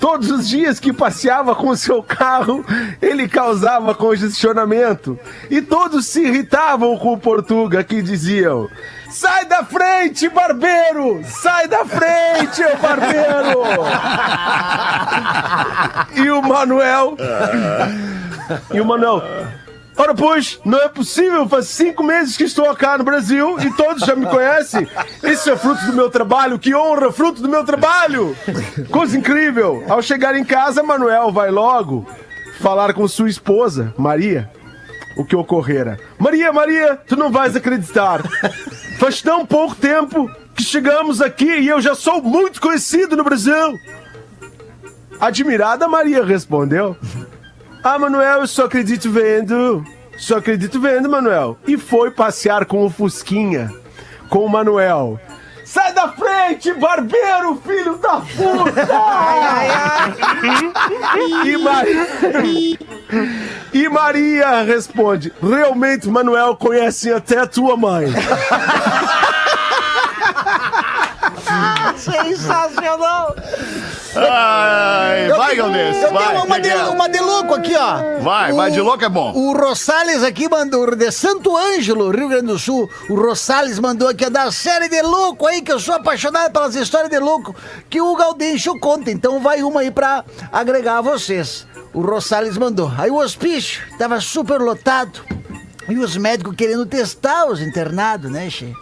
Todos os dias que passeava com seu carro, ele causava congestionamento. E todos se irritavam com o Portuga, que diziam: Sai da frente, barbeiro! Sai da frente, barbeiro! e o Manuel. E o Manuel. Ora, pois, não é possível. Faz cinco meses que estou cá no Brasil e todos já me conhecem. Isso é fruto do meu trabalho. Que honra, fruto do meu trabalho. Coisa incrível. Ao chegar em casa, Manuel vai logo falar com sua esposa, Maria, o que ocorrera. Maria, Maria, tu não vais acreditar. Faz tão pouco tempo que chegamos aqui e eu já sou muito conhecido no Brasil. Admirada, Maria respondeu. Ah, Manuel, eu só acredito vendo. Só acredito vendo, Manuel. E foi passear com o Fusquinha, com o Manuel. Sai da frente, barbeiro, filho da puta! E, Maria... e Maria responde: Realmente, Manuel, conhece até a tua mãe. Sensacional! Ai, vai, Galdês, Eu vai. tenho uma de, uma de louco aqui, ó. Vai, vai de louco é bom. O Rosales aqui mandou, de Santo Ângelo, Rio Grande do Sul. O Rosales mandou aqui, ó, da série de louco aí, que eu sou apaixonado pelas histórias de louco que o Gaudêncio conta. Então vai uma aí pra agregar a vocês. O Rosales mandou. Aí o hospício tava super lotado. E os médicos querendo testar os internados, né, che?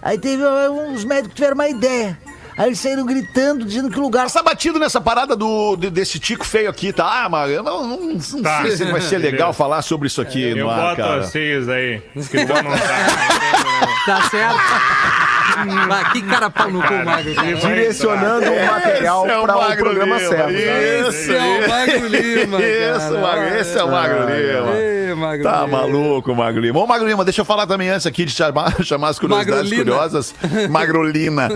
Aí teve ó, uns médicos que tiveram uma ideia. Aí eles saíram gritando, dizendo que o lugar Passa batido nessa parada do, de- desse tico feio aqui, tá? Ah, mas eu não, não, não Tá. sei se vai ser legal falar sobre isso aqui Eu no ar, boto cara. vocês aí. Que bom não tá. Tá certo? Mas que cara pau no cu, Magro. cara. Direcionando o material Esse é o para o Magro programa Lima, certo. Esse é o Magro Lima. Isso. Magro, esse é o Magro Lima. Magro Tá Lima. maluco, Magro Lima. Ô, Magro Lima, deixa eu falar também antes aqui de chamar, chamar as curiosidades Magrolina. curiosas. Magrolina.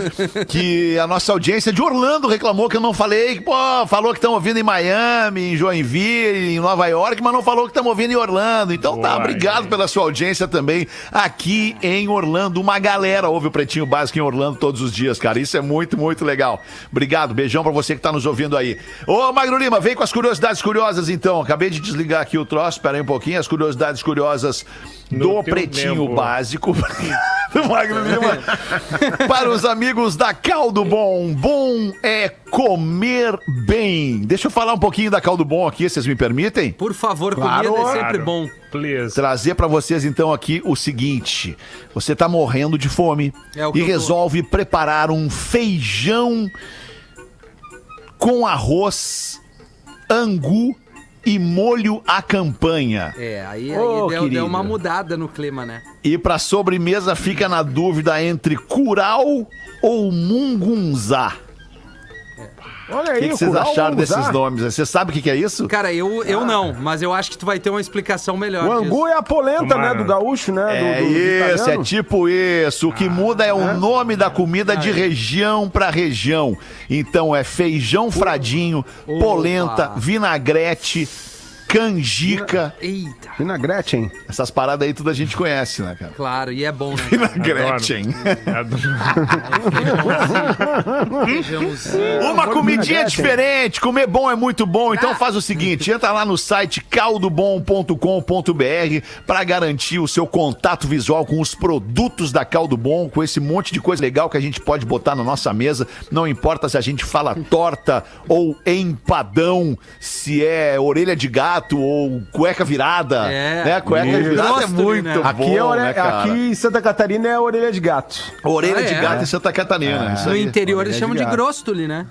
que a nossa audiência de Orlando reclamou que eu não falei. Pô, falou que estão ouvindo em Miami, em Joinville, em Nova York, mas não falou que estamos ouvindo em Orlando. Então tá, Boa, obrigado gente. pela sua audiência também aqui em Orlando. Uma galera ouve o Pretinho Básico em Orlando todos os dias, cara. Isso é muito, muito legal. Obrigado, beijão pra você que tá nos ouvindo aí. Ô, Magro Lima, vem com as curiosidades curiosas então. Acabei de desligar aqui o troço, espera aí um pouquinho. As curiosidades curiosas do No Pretinho tempo. Básico. Do Magro Lima. Para os amigos da Caldo Bom. Bom é comer bem. Deixa eu falar um pouquinho da Caldo Bom aqui, vocês me permitem? Por favor, comida é sempre Claro. bom. Please. trazer pra vocês então aqui o seguinte: você tá morrendo de fome É e tô. resolve preparar um feijão com arroz, angu e molho à campanha. É, aí, aí Ô, deu, querido. deu uma mudada no clima, né? E pra sobremesa fica na dúvida entre curau ou mungunzá. Olha O aí, que, que vocês acharam desses nomes? Você sabe o que, que é isso? Cara, eu, eu não, mas eu acho que tu vai ter uma explicação melhor. O angu disso. é a polenta, Tomara. né? Do gaúcho, né? É do, do, do isso, é tipo isso. O que muda é o nome da comida de região pra região. Então é feijão fradinho, polenta, vinagrete canjica. Eita, E na Gretchen? Essas paradas aí tudo a gente conhece, né, cara? claro, e é bom, né? E na Gretchen. Feijãozinho. Uma comidinha diferente, comer bom é muito bom. Então faz o seguinte, entra lá no site caldobom.com.br para garantir o seu contato visual com os produtos da Caldo Bom, com esse monte de coisa legal que a gente pode botar na nossa mesa. Não importa se a gente fala torta ou empadão, se é orelha de gato ou cueca virada. É. né? Cueca Isso. virada é Grostoli, muito né? bom, Aqui, é ore- né, cara? aqui em Santa Catarina é orelha de gato. Orelha Ah, de é? gato em Santa Catarina. isso No aí. interior eles chamam de de grostoli, né?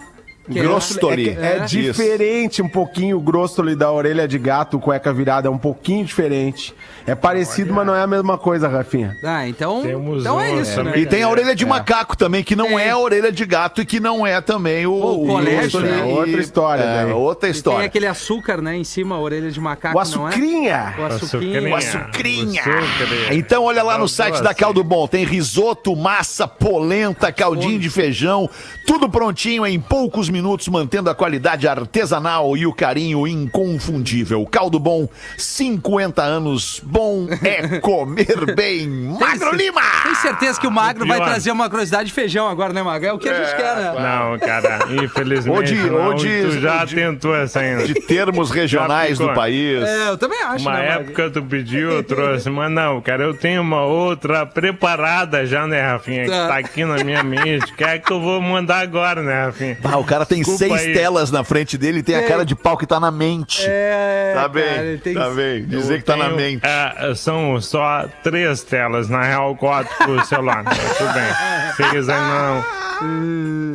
Que é- Grostoli. É, que é Isso. diferente um pouquinho o grostoli da orelha de gato, cueca virada, é um pouquinho diferente. É parecido, mas não é a mesma coisa, Rafinha. Ah, então, Temos então é isso, né? E tem a orelha de macaco também, que não é. É. a orelha de gato e que não é também o, O colégio, grostoli. né? Outra história É, daí. outra E tem história. aquele açúcar, né, em cima, a orelha de macaco, O não é? açucrinha. O açuquinho. O açucrinha. Açucrinha. Então olha lá no site da Caldo Bom, tem risoto, massa, polenta, caldinho de feijão, tudo prontinho em poucos minutos, mantendo a qualidade artesanal e o carinho inconfundível. Caldo Bom, 50 anos, bom é comer bem. Magro Lima! Tem certeza que o Magro vai trazer uma curiosidade de feijão agora, né, Magro? É o que a gente quer, né? Não, cara, infelizmente Ou de- não. ou de- tu já de- tentou essa ainda. De termos regionais do país. É, eu também acho, Uma né, Magro? época tu pediu, eu trouxe, mas não, cara, eu tenho uma outra preparada já, né, Rafinha? Que Tá. tá aqui na minha mente. Que é que eu vou mandar agora, né, Rafinha? Ah, o cara tem Desculpa seis aí. telas na frente dele e tem a cara de pau que tá na mente. É, Tá cara, bem, tem- tá bem. Dizer Eu que tá na tenho, mente. é, são só três telas, na real, quatro por celular. Mas Tudo bem. Seis ainda não.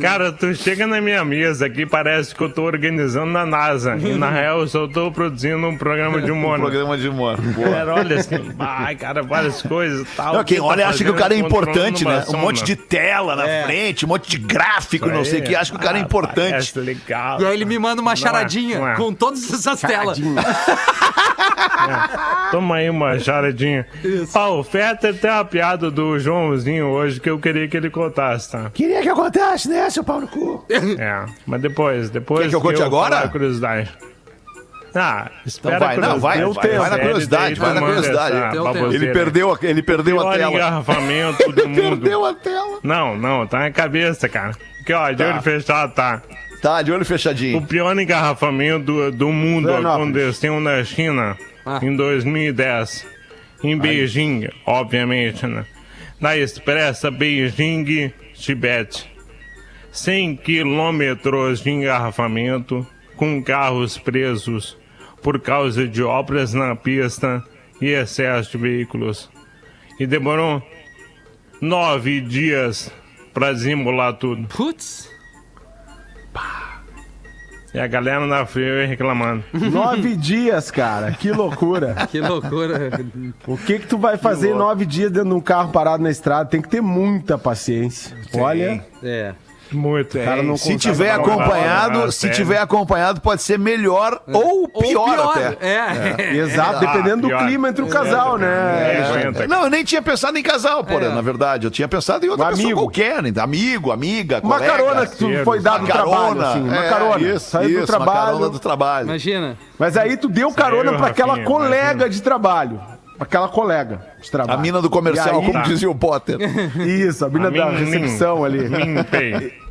Cara, tu chega na minha mesa aqui, parece que eu tô organizando na NASA. E na real, eu só tô produzindo um programa de humor. né? Programa de humor. Boa. Cara, olha assim, ai, cara, várias coisas e tal. Não, quem tá olha acha que o cara é importante, né? uma Um monte sombra. de tela na frente, um monte de gráfico, não sei o que. Acha que o cara é Ah, importante. legal. E aí ele me manda uma Não é, charadinha não é. com todas essas telas. Toma aí uma charadinha. Ah, o Fetter tem uma piada do Joãozinho hoje que eu queria que ele contasse, tá? Queria que acontece, né, seu pau no cu? É, mas depois, depois Quer que eu conte agora? a curiosidade. Ah, espera Então vai, a não, vai, curiosidade. vai, vai na curiosidade, vai na curiosidade. Ele perdeu, a- ele perdeu a tela. engarrafamento do mundo. Perdeu a tela. Não, não, tá na cabeça, cara. Porque, ó, de Tá. olho fechado, tá. Tá, de olho O fechadinho. pior engarrafamento do, do mundo aconteceu na China Ah. em 2010. Em Beijing, obviamente, né? Na expressa Beijing-Tibete. 100 quilômetros de engarrafamento com carros presos por causa de obras na pista e excesso de veículos. E demorou nove dias para desembolar tudo. Putz. E a galera na fria reclamando. Nove dias, cara. Que loucura. Que loucura. O que que tu vai fazer nove dias dentro de um carro parado na estrada? Tem que ter muita paciência. Olha, É. Muito. cara não Se tiver acompanhado, se tiver acompanhado, pode ser melhor ou pior, Ou até. É. exato, dependendo do pior. clima entre o casal, né? É, aguenta. Não, eu nem tinha pensado em casal, porra, É. na verdade. Eu tinha pensado em outra Um pessoa amigo. qualquer, né? amigo, amiga, Uma colega. carona que tu foi dar no Uma trabalho, carona, assim. Uma é, carona. Isso, Saiu isso, do trabalho. Uma carona do trabalho. Imagina. Mas aí tu deu carona pra aquela colega de trabalho. Aquela colega de trabalho. A mina do comercial, aí- como dizia o Potter. Isso, a mina da Min- recepção ali. Mimpei.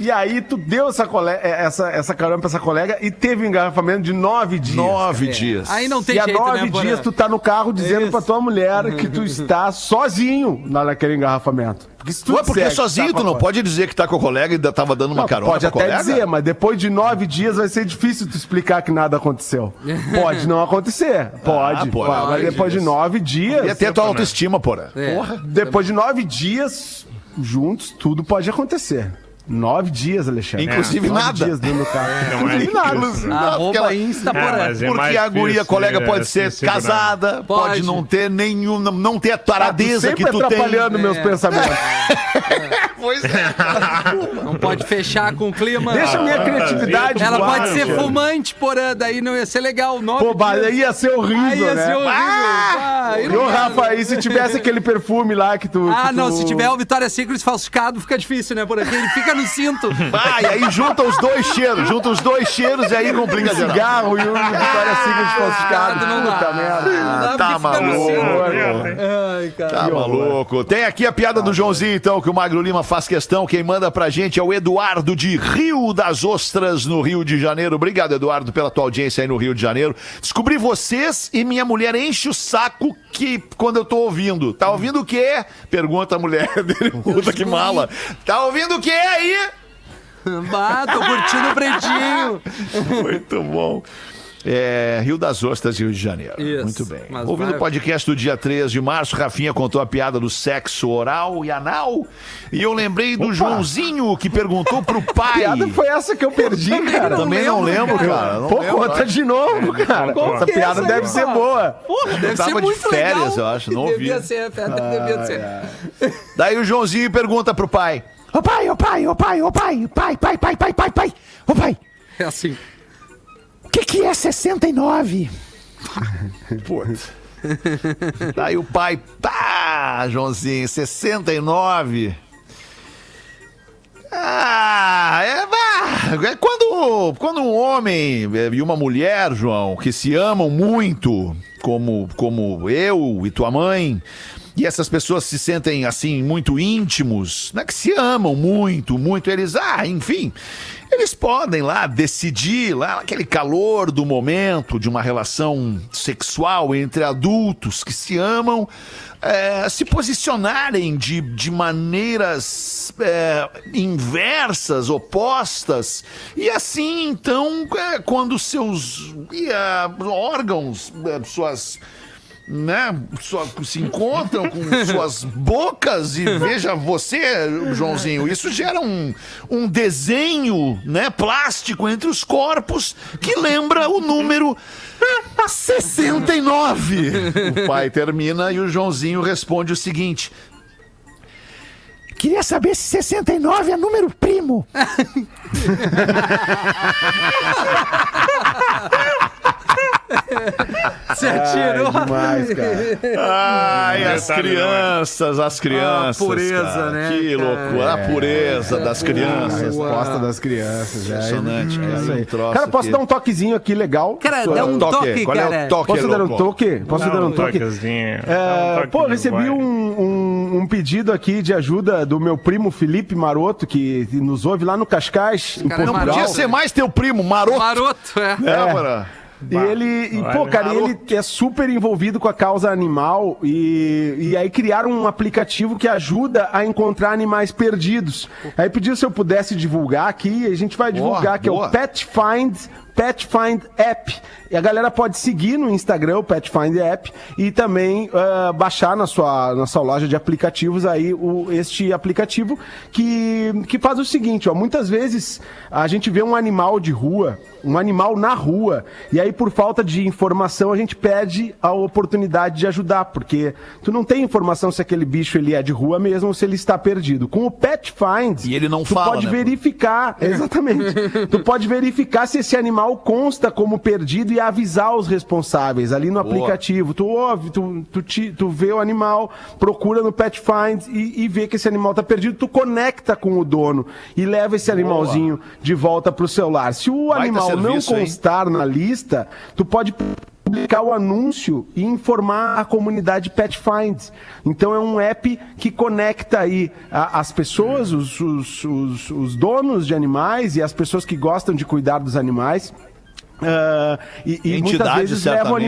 E aí tu deu essa, cole... essa, essa carona pra essa colega e teve um engarrafamento de nove dias. Nove É. dias. Aí não tem e há jeito, nove né, Porã? dias tu tá no carro dizendo Isso. pra tua mulher que tu está sozinho naquele engarrafamento. Porque se tu Ué, porque que sozinho, tá tu não a- pode dizer que tá com a colega e ainda tava dando uma Não, carona pode pra até colega? dizer, mas depois de nove dias vai ser difícil tu explicar que nada aconteceu. Pode não acontecer. Pode. pode. pode, mas depois de nove dias. E até a tua autoestima, porra. É. Depois de nove dias juntos, tudo pode acontecer. Nove dias, Alexandre. Inclusive Nove nada. dias dentro do carro. Não é Inclusive nada. Nada, ela- Insta É, é Porque a guria, colega, é, pode se ser segurar. casada, pode. Pode. não ter nenhum, não- ter a Tá taradeza sempre que tu tem. atrapalhando meus É. pensamentos. Pois é. Não pode fechar com o clima. Deixa a minha criatividade. Ela voar, pode ser fumante, porã, daí não ia ser legal. Nove Pô, mas ia ser horrível, Aí ia né? ser horrível. Ah, Aí E não ô, quero. Rafa, e se tivesse aquele perfume lá que tu. Ah, que não, tu- se tiver o Vitória Secret falsificado, fica difícil, né? Por aqui, ele fica no cinto. Ah, e aí junta os dois cheiros, junta os dois cheiros e aí complica. Cigarro e o Vitória Secret falsificado. não dá. Puta merda. Não tá maluco. cinto. Ai, cara. Tá maluco. Tem aqui a piada do Joãozinho, então, que o Magro Lima faz questão. Quem manda pra gente é o Eduardo de Rio das Ostras, no Rio de Janeiro. Obrigado, Eduardo, pela tua audiência aí no Rio de Janeiro. Descobri vocês e minha mulher enche o saco que quando eu tô ouvindo. Tá ouvindo o quê? Pergunta a mulher dele. Puta que mala. Tá ouvindo o quê aí? Bah, tô curtindo o pretinho. Muito bom. É, Rio das Ostras, Rio de Janeiro. Isso, Muito bem. Ouvindo vai- o podcast do dia 13 de março, Rafinha contou a piada do sexo oral e anal. E eu lembrei do Joãozinho que perguntou pro pai. Que piada foi essa que eu perdi, cara? Também não lembro, cara. Não Pô, lembro. conta de novo, cara. Qual Essa é piada essa deve aí, ser boa. Porra, deve tava ser de muito férias, legal. eu acho, não ouvi. Devia ser, devia ser. Daí o Joãozinho pergunta pro pai. Ô pai, ô pai, ô pai, ô pai, pai, pai, pai, pai, pai, pai. Ô pai, É assim. Que que é 69? Putz. Daí o pai, tá, Joãozinho, 69. Ah, é, é quando, quando um homem e uma mulher, João, que se amam muito, como, como eu e tua mãe, e essas pessoas se sentem assim muito íntimos, né, que se amam muito, muito, eles, ah, enfim, eles podem lá decidir, lá aquele calor do momento de uma relação sexual entre adultos que se amam, é, se posicionarem de, de maneiras é, inversas, opostas, e assim, então, é, quando seus é, órgãos, é, suas né, só- se encontram com suas bocas e veja você, Joãozinho, isso gera um, um desenho, né, plástico entre os corpos que lembra o número 69. O pai termina e o Joãozinho responde o seguinte: Queria saber se 69 é número primo. Se atirou. Demais, cara. Ai, as crianças, as crianças. A pureza, cara. né, Que loucura, a pureza das A crianças. resposta das crianças. É, Impressionante, é cara. isso aí. Um Cara, posso que- dar um toquezinho aqui legal? Cara, dá um Toque, toque, qual é o toque? Posso dar um toque? Posso Dá dar um um toque? toquezinho. É, Dá um pô, recebi um, um- um pedido aqui de ajuda do meu primo Felipe Maroto, que nos ouve lá no Cascais, em cara é Não podia ser mais teu primo, maroto. Maroto, é. É, mano. E ele, e, pô, cara, ele é super envolvido com a causa animal e, e aí criaram um aplicativo que ajuda a encontrar animais perdidos. Aí pediu se eu pudesse divulgar aqui, a gente vai divulgar, que é boa. o Pet Find, Pet Find App. E a galera pode seguir no Instagram o Pet Find App e também ah, baixar na sua, na sua loja de aplicativos aí o, este aplicativo que, que faz o seguinte, ó, muitas vezes a gente vê um animal de rua, um animal na rua, e aí por falta de informação a gente perde a oportunidade de ajudar, porque tu não tem informação se aquele bicho ele é de rua mesmo ou se ele está perdido. Com o Pet Find, E ele não tu fala, pode né? verificar, exatamente. tu pode verificar se esse animal consta como perdido e avisar os responsáveis ali no aplicativo. Tu ouve, tu, tu, te- tu vê o animal, procura no Pet Find e, e vê que esse animal tá perdido, tu conecta com o dono e leva esse animalzinho de volta pro celular. Se o Baita animal não serviço, hein? constar na lista, tu pode publicar o anúncio e informar a comunidade Pet Find. Então é um app que conecta aí a- as pessoas, os, os- os- os donos de animais e as pessoas que gostam de cuidar dos animais. Ah, e e muitas vezes leva o certamente,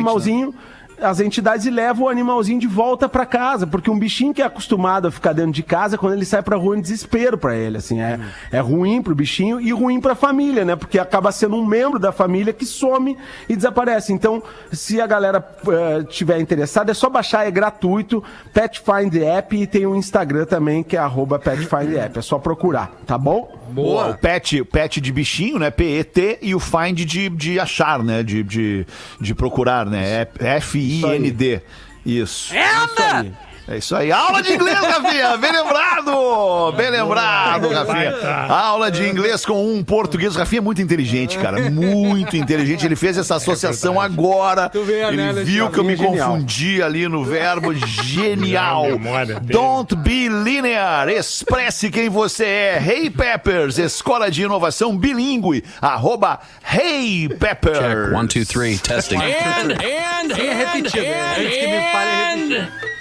né? As entidades levam o animalzinho de volta pra casa, porque um bichinho que é acostumado a ficar dentro de casa, quando ele sai pra rua, é um desespero pra ele, assim, é, é ruim pro bichinho e ruim pra família, né? Porque acaba sendo um membro da família que some e desaparece. Então, se a galera eh, tiver interessada, é só baixar, é gratuito, Pet Find App e tem o Instagram também, que é arroba Pet Find App, é só procurar, tá bom? Boa. O pet, o pet de bichinho, né? P-E-T e o find de, de achar, né? De, de, de procurar, né? É F-I-N-D. Isso. Anda! É isso aí. Aula de inglês, Rafinha. Bem lembrado. Bem lembrado, Rafinha. Aula de inglês com um português. Rafinha é muito inteligente, cara. Muito inteligente. Ele fez essa associação agora. vê a Ele viu que eu me é confundi ali no verbo genial. Don't be linear. Expresse quem você é. Hey Peppers, escola de inovação bilíngue. Arroba Hey Peppers. One, two, three, testing. Sem é repetido. Antes que me fale, é repetido.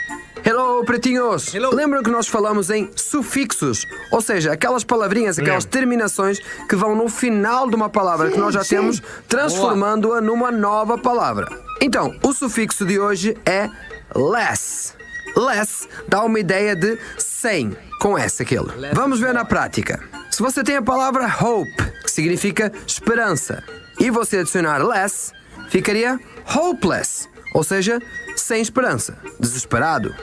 Hello, pretinhos! Hello. Lembram que nós falamos em sufixos? Ou seja, aquelas palavrinhas, aquelas terminações que vão no final de uma palavra que nós já temos, transformando-a numa nova palavra. Então, o sufixo de hoje é less. Less dá uma ideia de sem, com S aquele. Vamos ver na prática. Se você tem a palavra hope, que significa esperança, e você adicionar less, ficaria hopeless, ou seja, sem esperança, desesperado.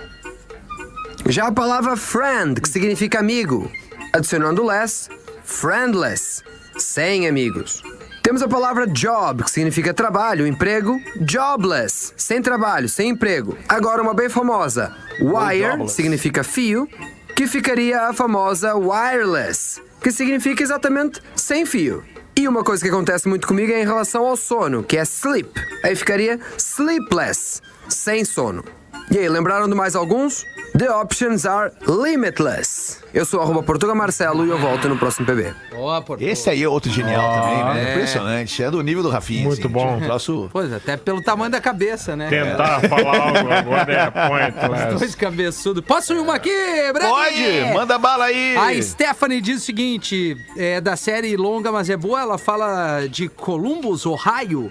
Já a palavra friend, que significa amigo, adicionando less, friendless, sem amigos. Temos a palavra job, que significa trabalho, emprego, jobless, sem trabalho, sem emprego. Agora uma bem famosa, wire, significa fio, que ficaria a famosa wireless, que significa exatamente sem fio. E uma coisa que acontece muito comigo é em relação ao sono, que é sleep. Aí ficaria sleepless, sem sono. E aí, lembraram de mais alguns? The options are limitless. Eu sou arroba Portuga Marcelo e eu volto no próximo PB. Portugal. Esse aí é outro genial também, né? Impressionante. É do nível do Rafinha. Muito assim, bom. tipo, um troço- Pois, até pelo tamanho da cabeça, né? Tentar falar algo agora é pointless. Dois cabeçudos. Posso ir uma aqui, Brad? Pode, manda bala aí. A Stephanie diz o seguinte: é da série longa, mas é boa. Ela fala de Columbus, Ohio.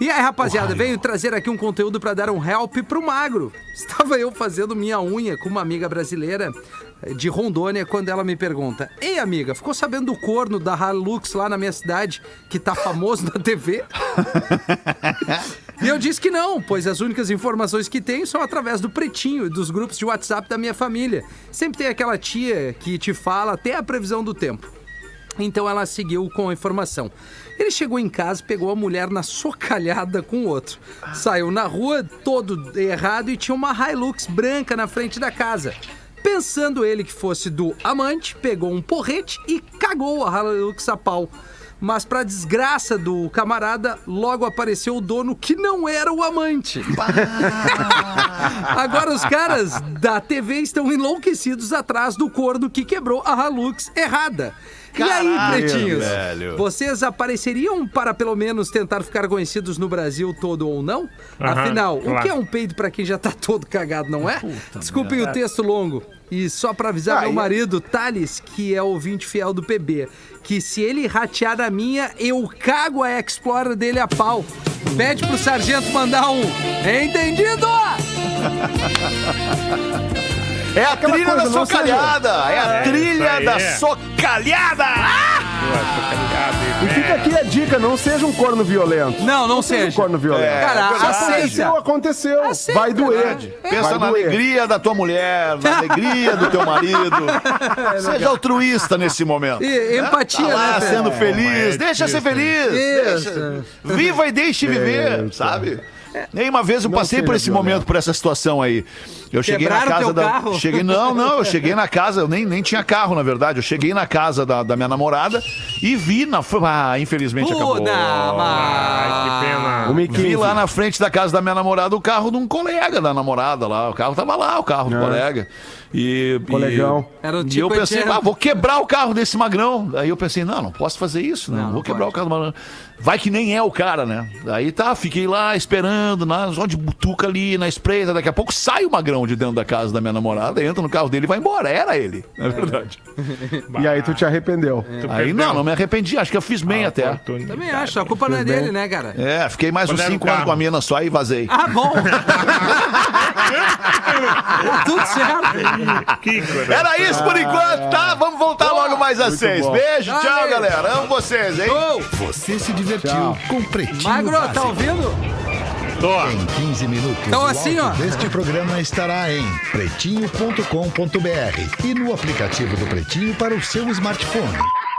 E aí, rapaziada, veio trazer aqui um conteúdo pra dar um help pro magro. Estava eu fazendo minha unha com uma amiga brasileira eh, de Rondônia quando ela me pergunta: Ei, amiga, ficou sabendo do corno da Hilux lá na minha cidade que tá famoso na TV? E eu disse que não, pois as únicas informações que tenho são através do pretinho e dos grupos de WhatsApp da minha família. Sempre tem aquela tia que te fala até a previsão do tempo. Então ela seguiu com a informação. Ele chegou em casa, pegou a mulher na socalhada com o outro. Saiu na rua, todo errado, e tinha uma Hilux branca na frente da casa. Pensando ele que fosse do amante, pegou um porrete e cagou a Hilux a pau. Mas pra desgraça do camarada, logo apareceu o dono que não era o amante. Agora os caras da TV estão enlouquecidos atrás do corno que quebrou a Hilux errada. E aí, Caralho, pretinhos? velho. Vocês apareceriam para pelo menos tentar ficar conhecidos no Brasil todo ou não? Aham, Afinal, o claro. que é um peido pra quem já tá todo cagado, não é? Desculpem o texto longo. E só pra avisar Ah, meu marido, Thales, que é ouvinte fiel do PB, que se ele ratear a minha, eu cago a Explorer dele a pau. Pede pro sargento mandar um. Entendido? É a trilha da socalhada. É a É, trilha da é. socalhada. E fica aqui a dica, não seja um corno violento. Não, não seja um corno violento. É, Cara, aceita. Aconteceu, aconteceu. Aceita, Vai doer. né? Pensa Vai na doer. alegria da tua mulher, na alegria do teu marido. Seja altruísta nesse momento. E empatia, Tá lá né, sendo feliz. é Deixa ser feliz. Isso. Deixa- Viva e deixe viver, sabe? Nem uma vez eu Não passei por esse momento, por essa situação aí. Eu cheguei na Quebraram casa teu da. carro? Cheguei, não, não, eu cheguei na casa, eu nem, nem tinha carro, na verdade. Eu cheguei na casa da, da minha namorada e vi na. Ah, infelizmente acabou. Puta, Ai, que pena. Vi lá na frente da casa da minha namorada o carro de um colega da namorada lá. O carro tava lá, o carro do colega. E, Colegão. E, Era o e eu pensei, Etienne. ah, vou quebrar o carro desse magrão. Aí eu pensei, não, não posso fazer isso, né? Não, vou não quebrar pode. o carro do magrão. Vai que nem é o cara, né? Aí tá, fiquei lá esperando, na, só de butuca ali, na espreita. Daqui a pouco sai o magrão de dentro da casa da minha namorada, entra no carro dele e vai embora. Era ele, na verdade. E aí tu te arrependeu. Tu Aí perdeu não, não me arrependi, acho que eu fiz bem a até. Também acho, a culpa não é dele, né, cara? É, fiquei mais uns Quando o cinco anos carro. com a mina só e vazei. Ah, bom. Tudo certo. Era isso por enquanto, tá? Vamos voltar logo mais às seis. bom. Beijo, tchau, Valeu. galera. Amo vocês, hein? Você se divertiu Tchau. com Pretinho Magro, Básico. tá ouvindo? Tô. Em 15 minutos, Então, assim, ó. deste programa estará em pretinho.com.br e no aplicativo do Pretinho para o seu smartphone.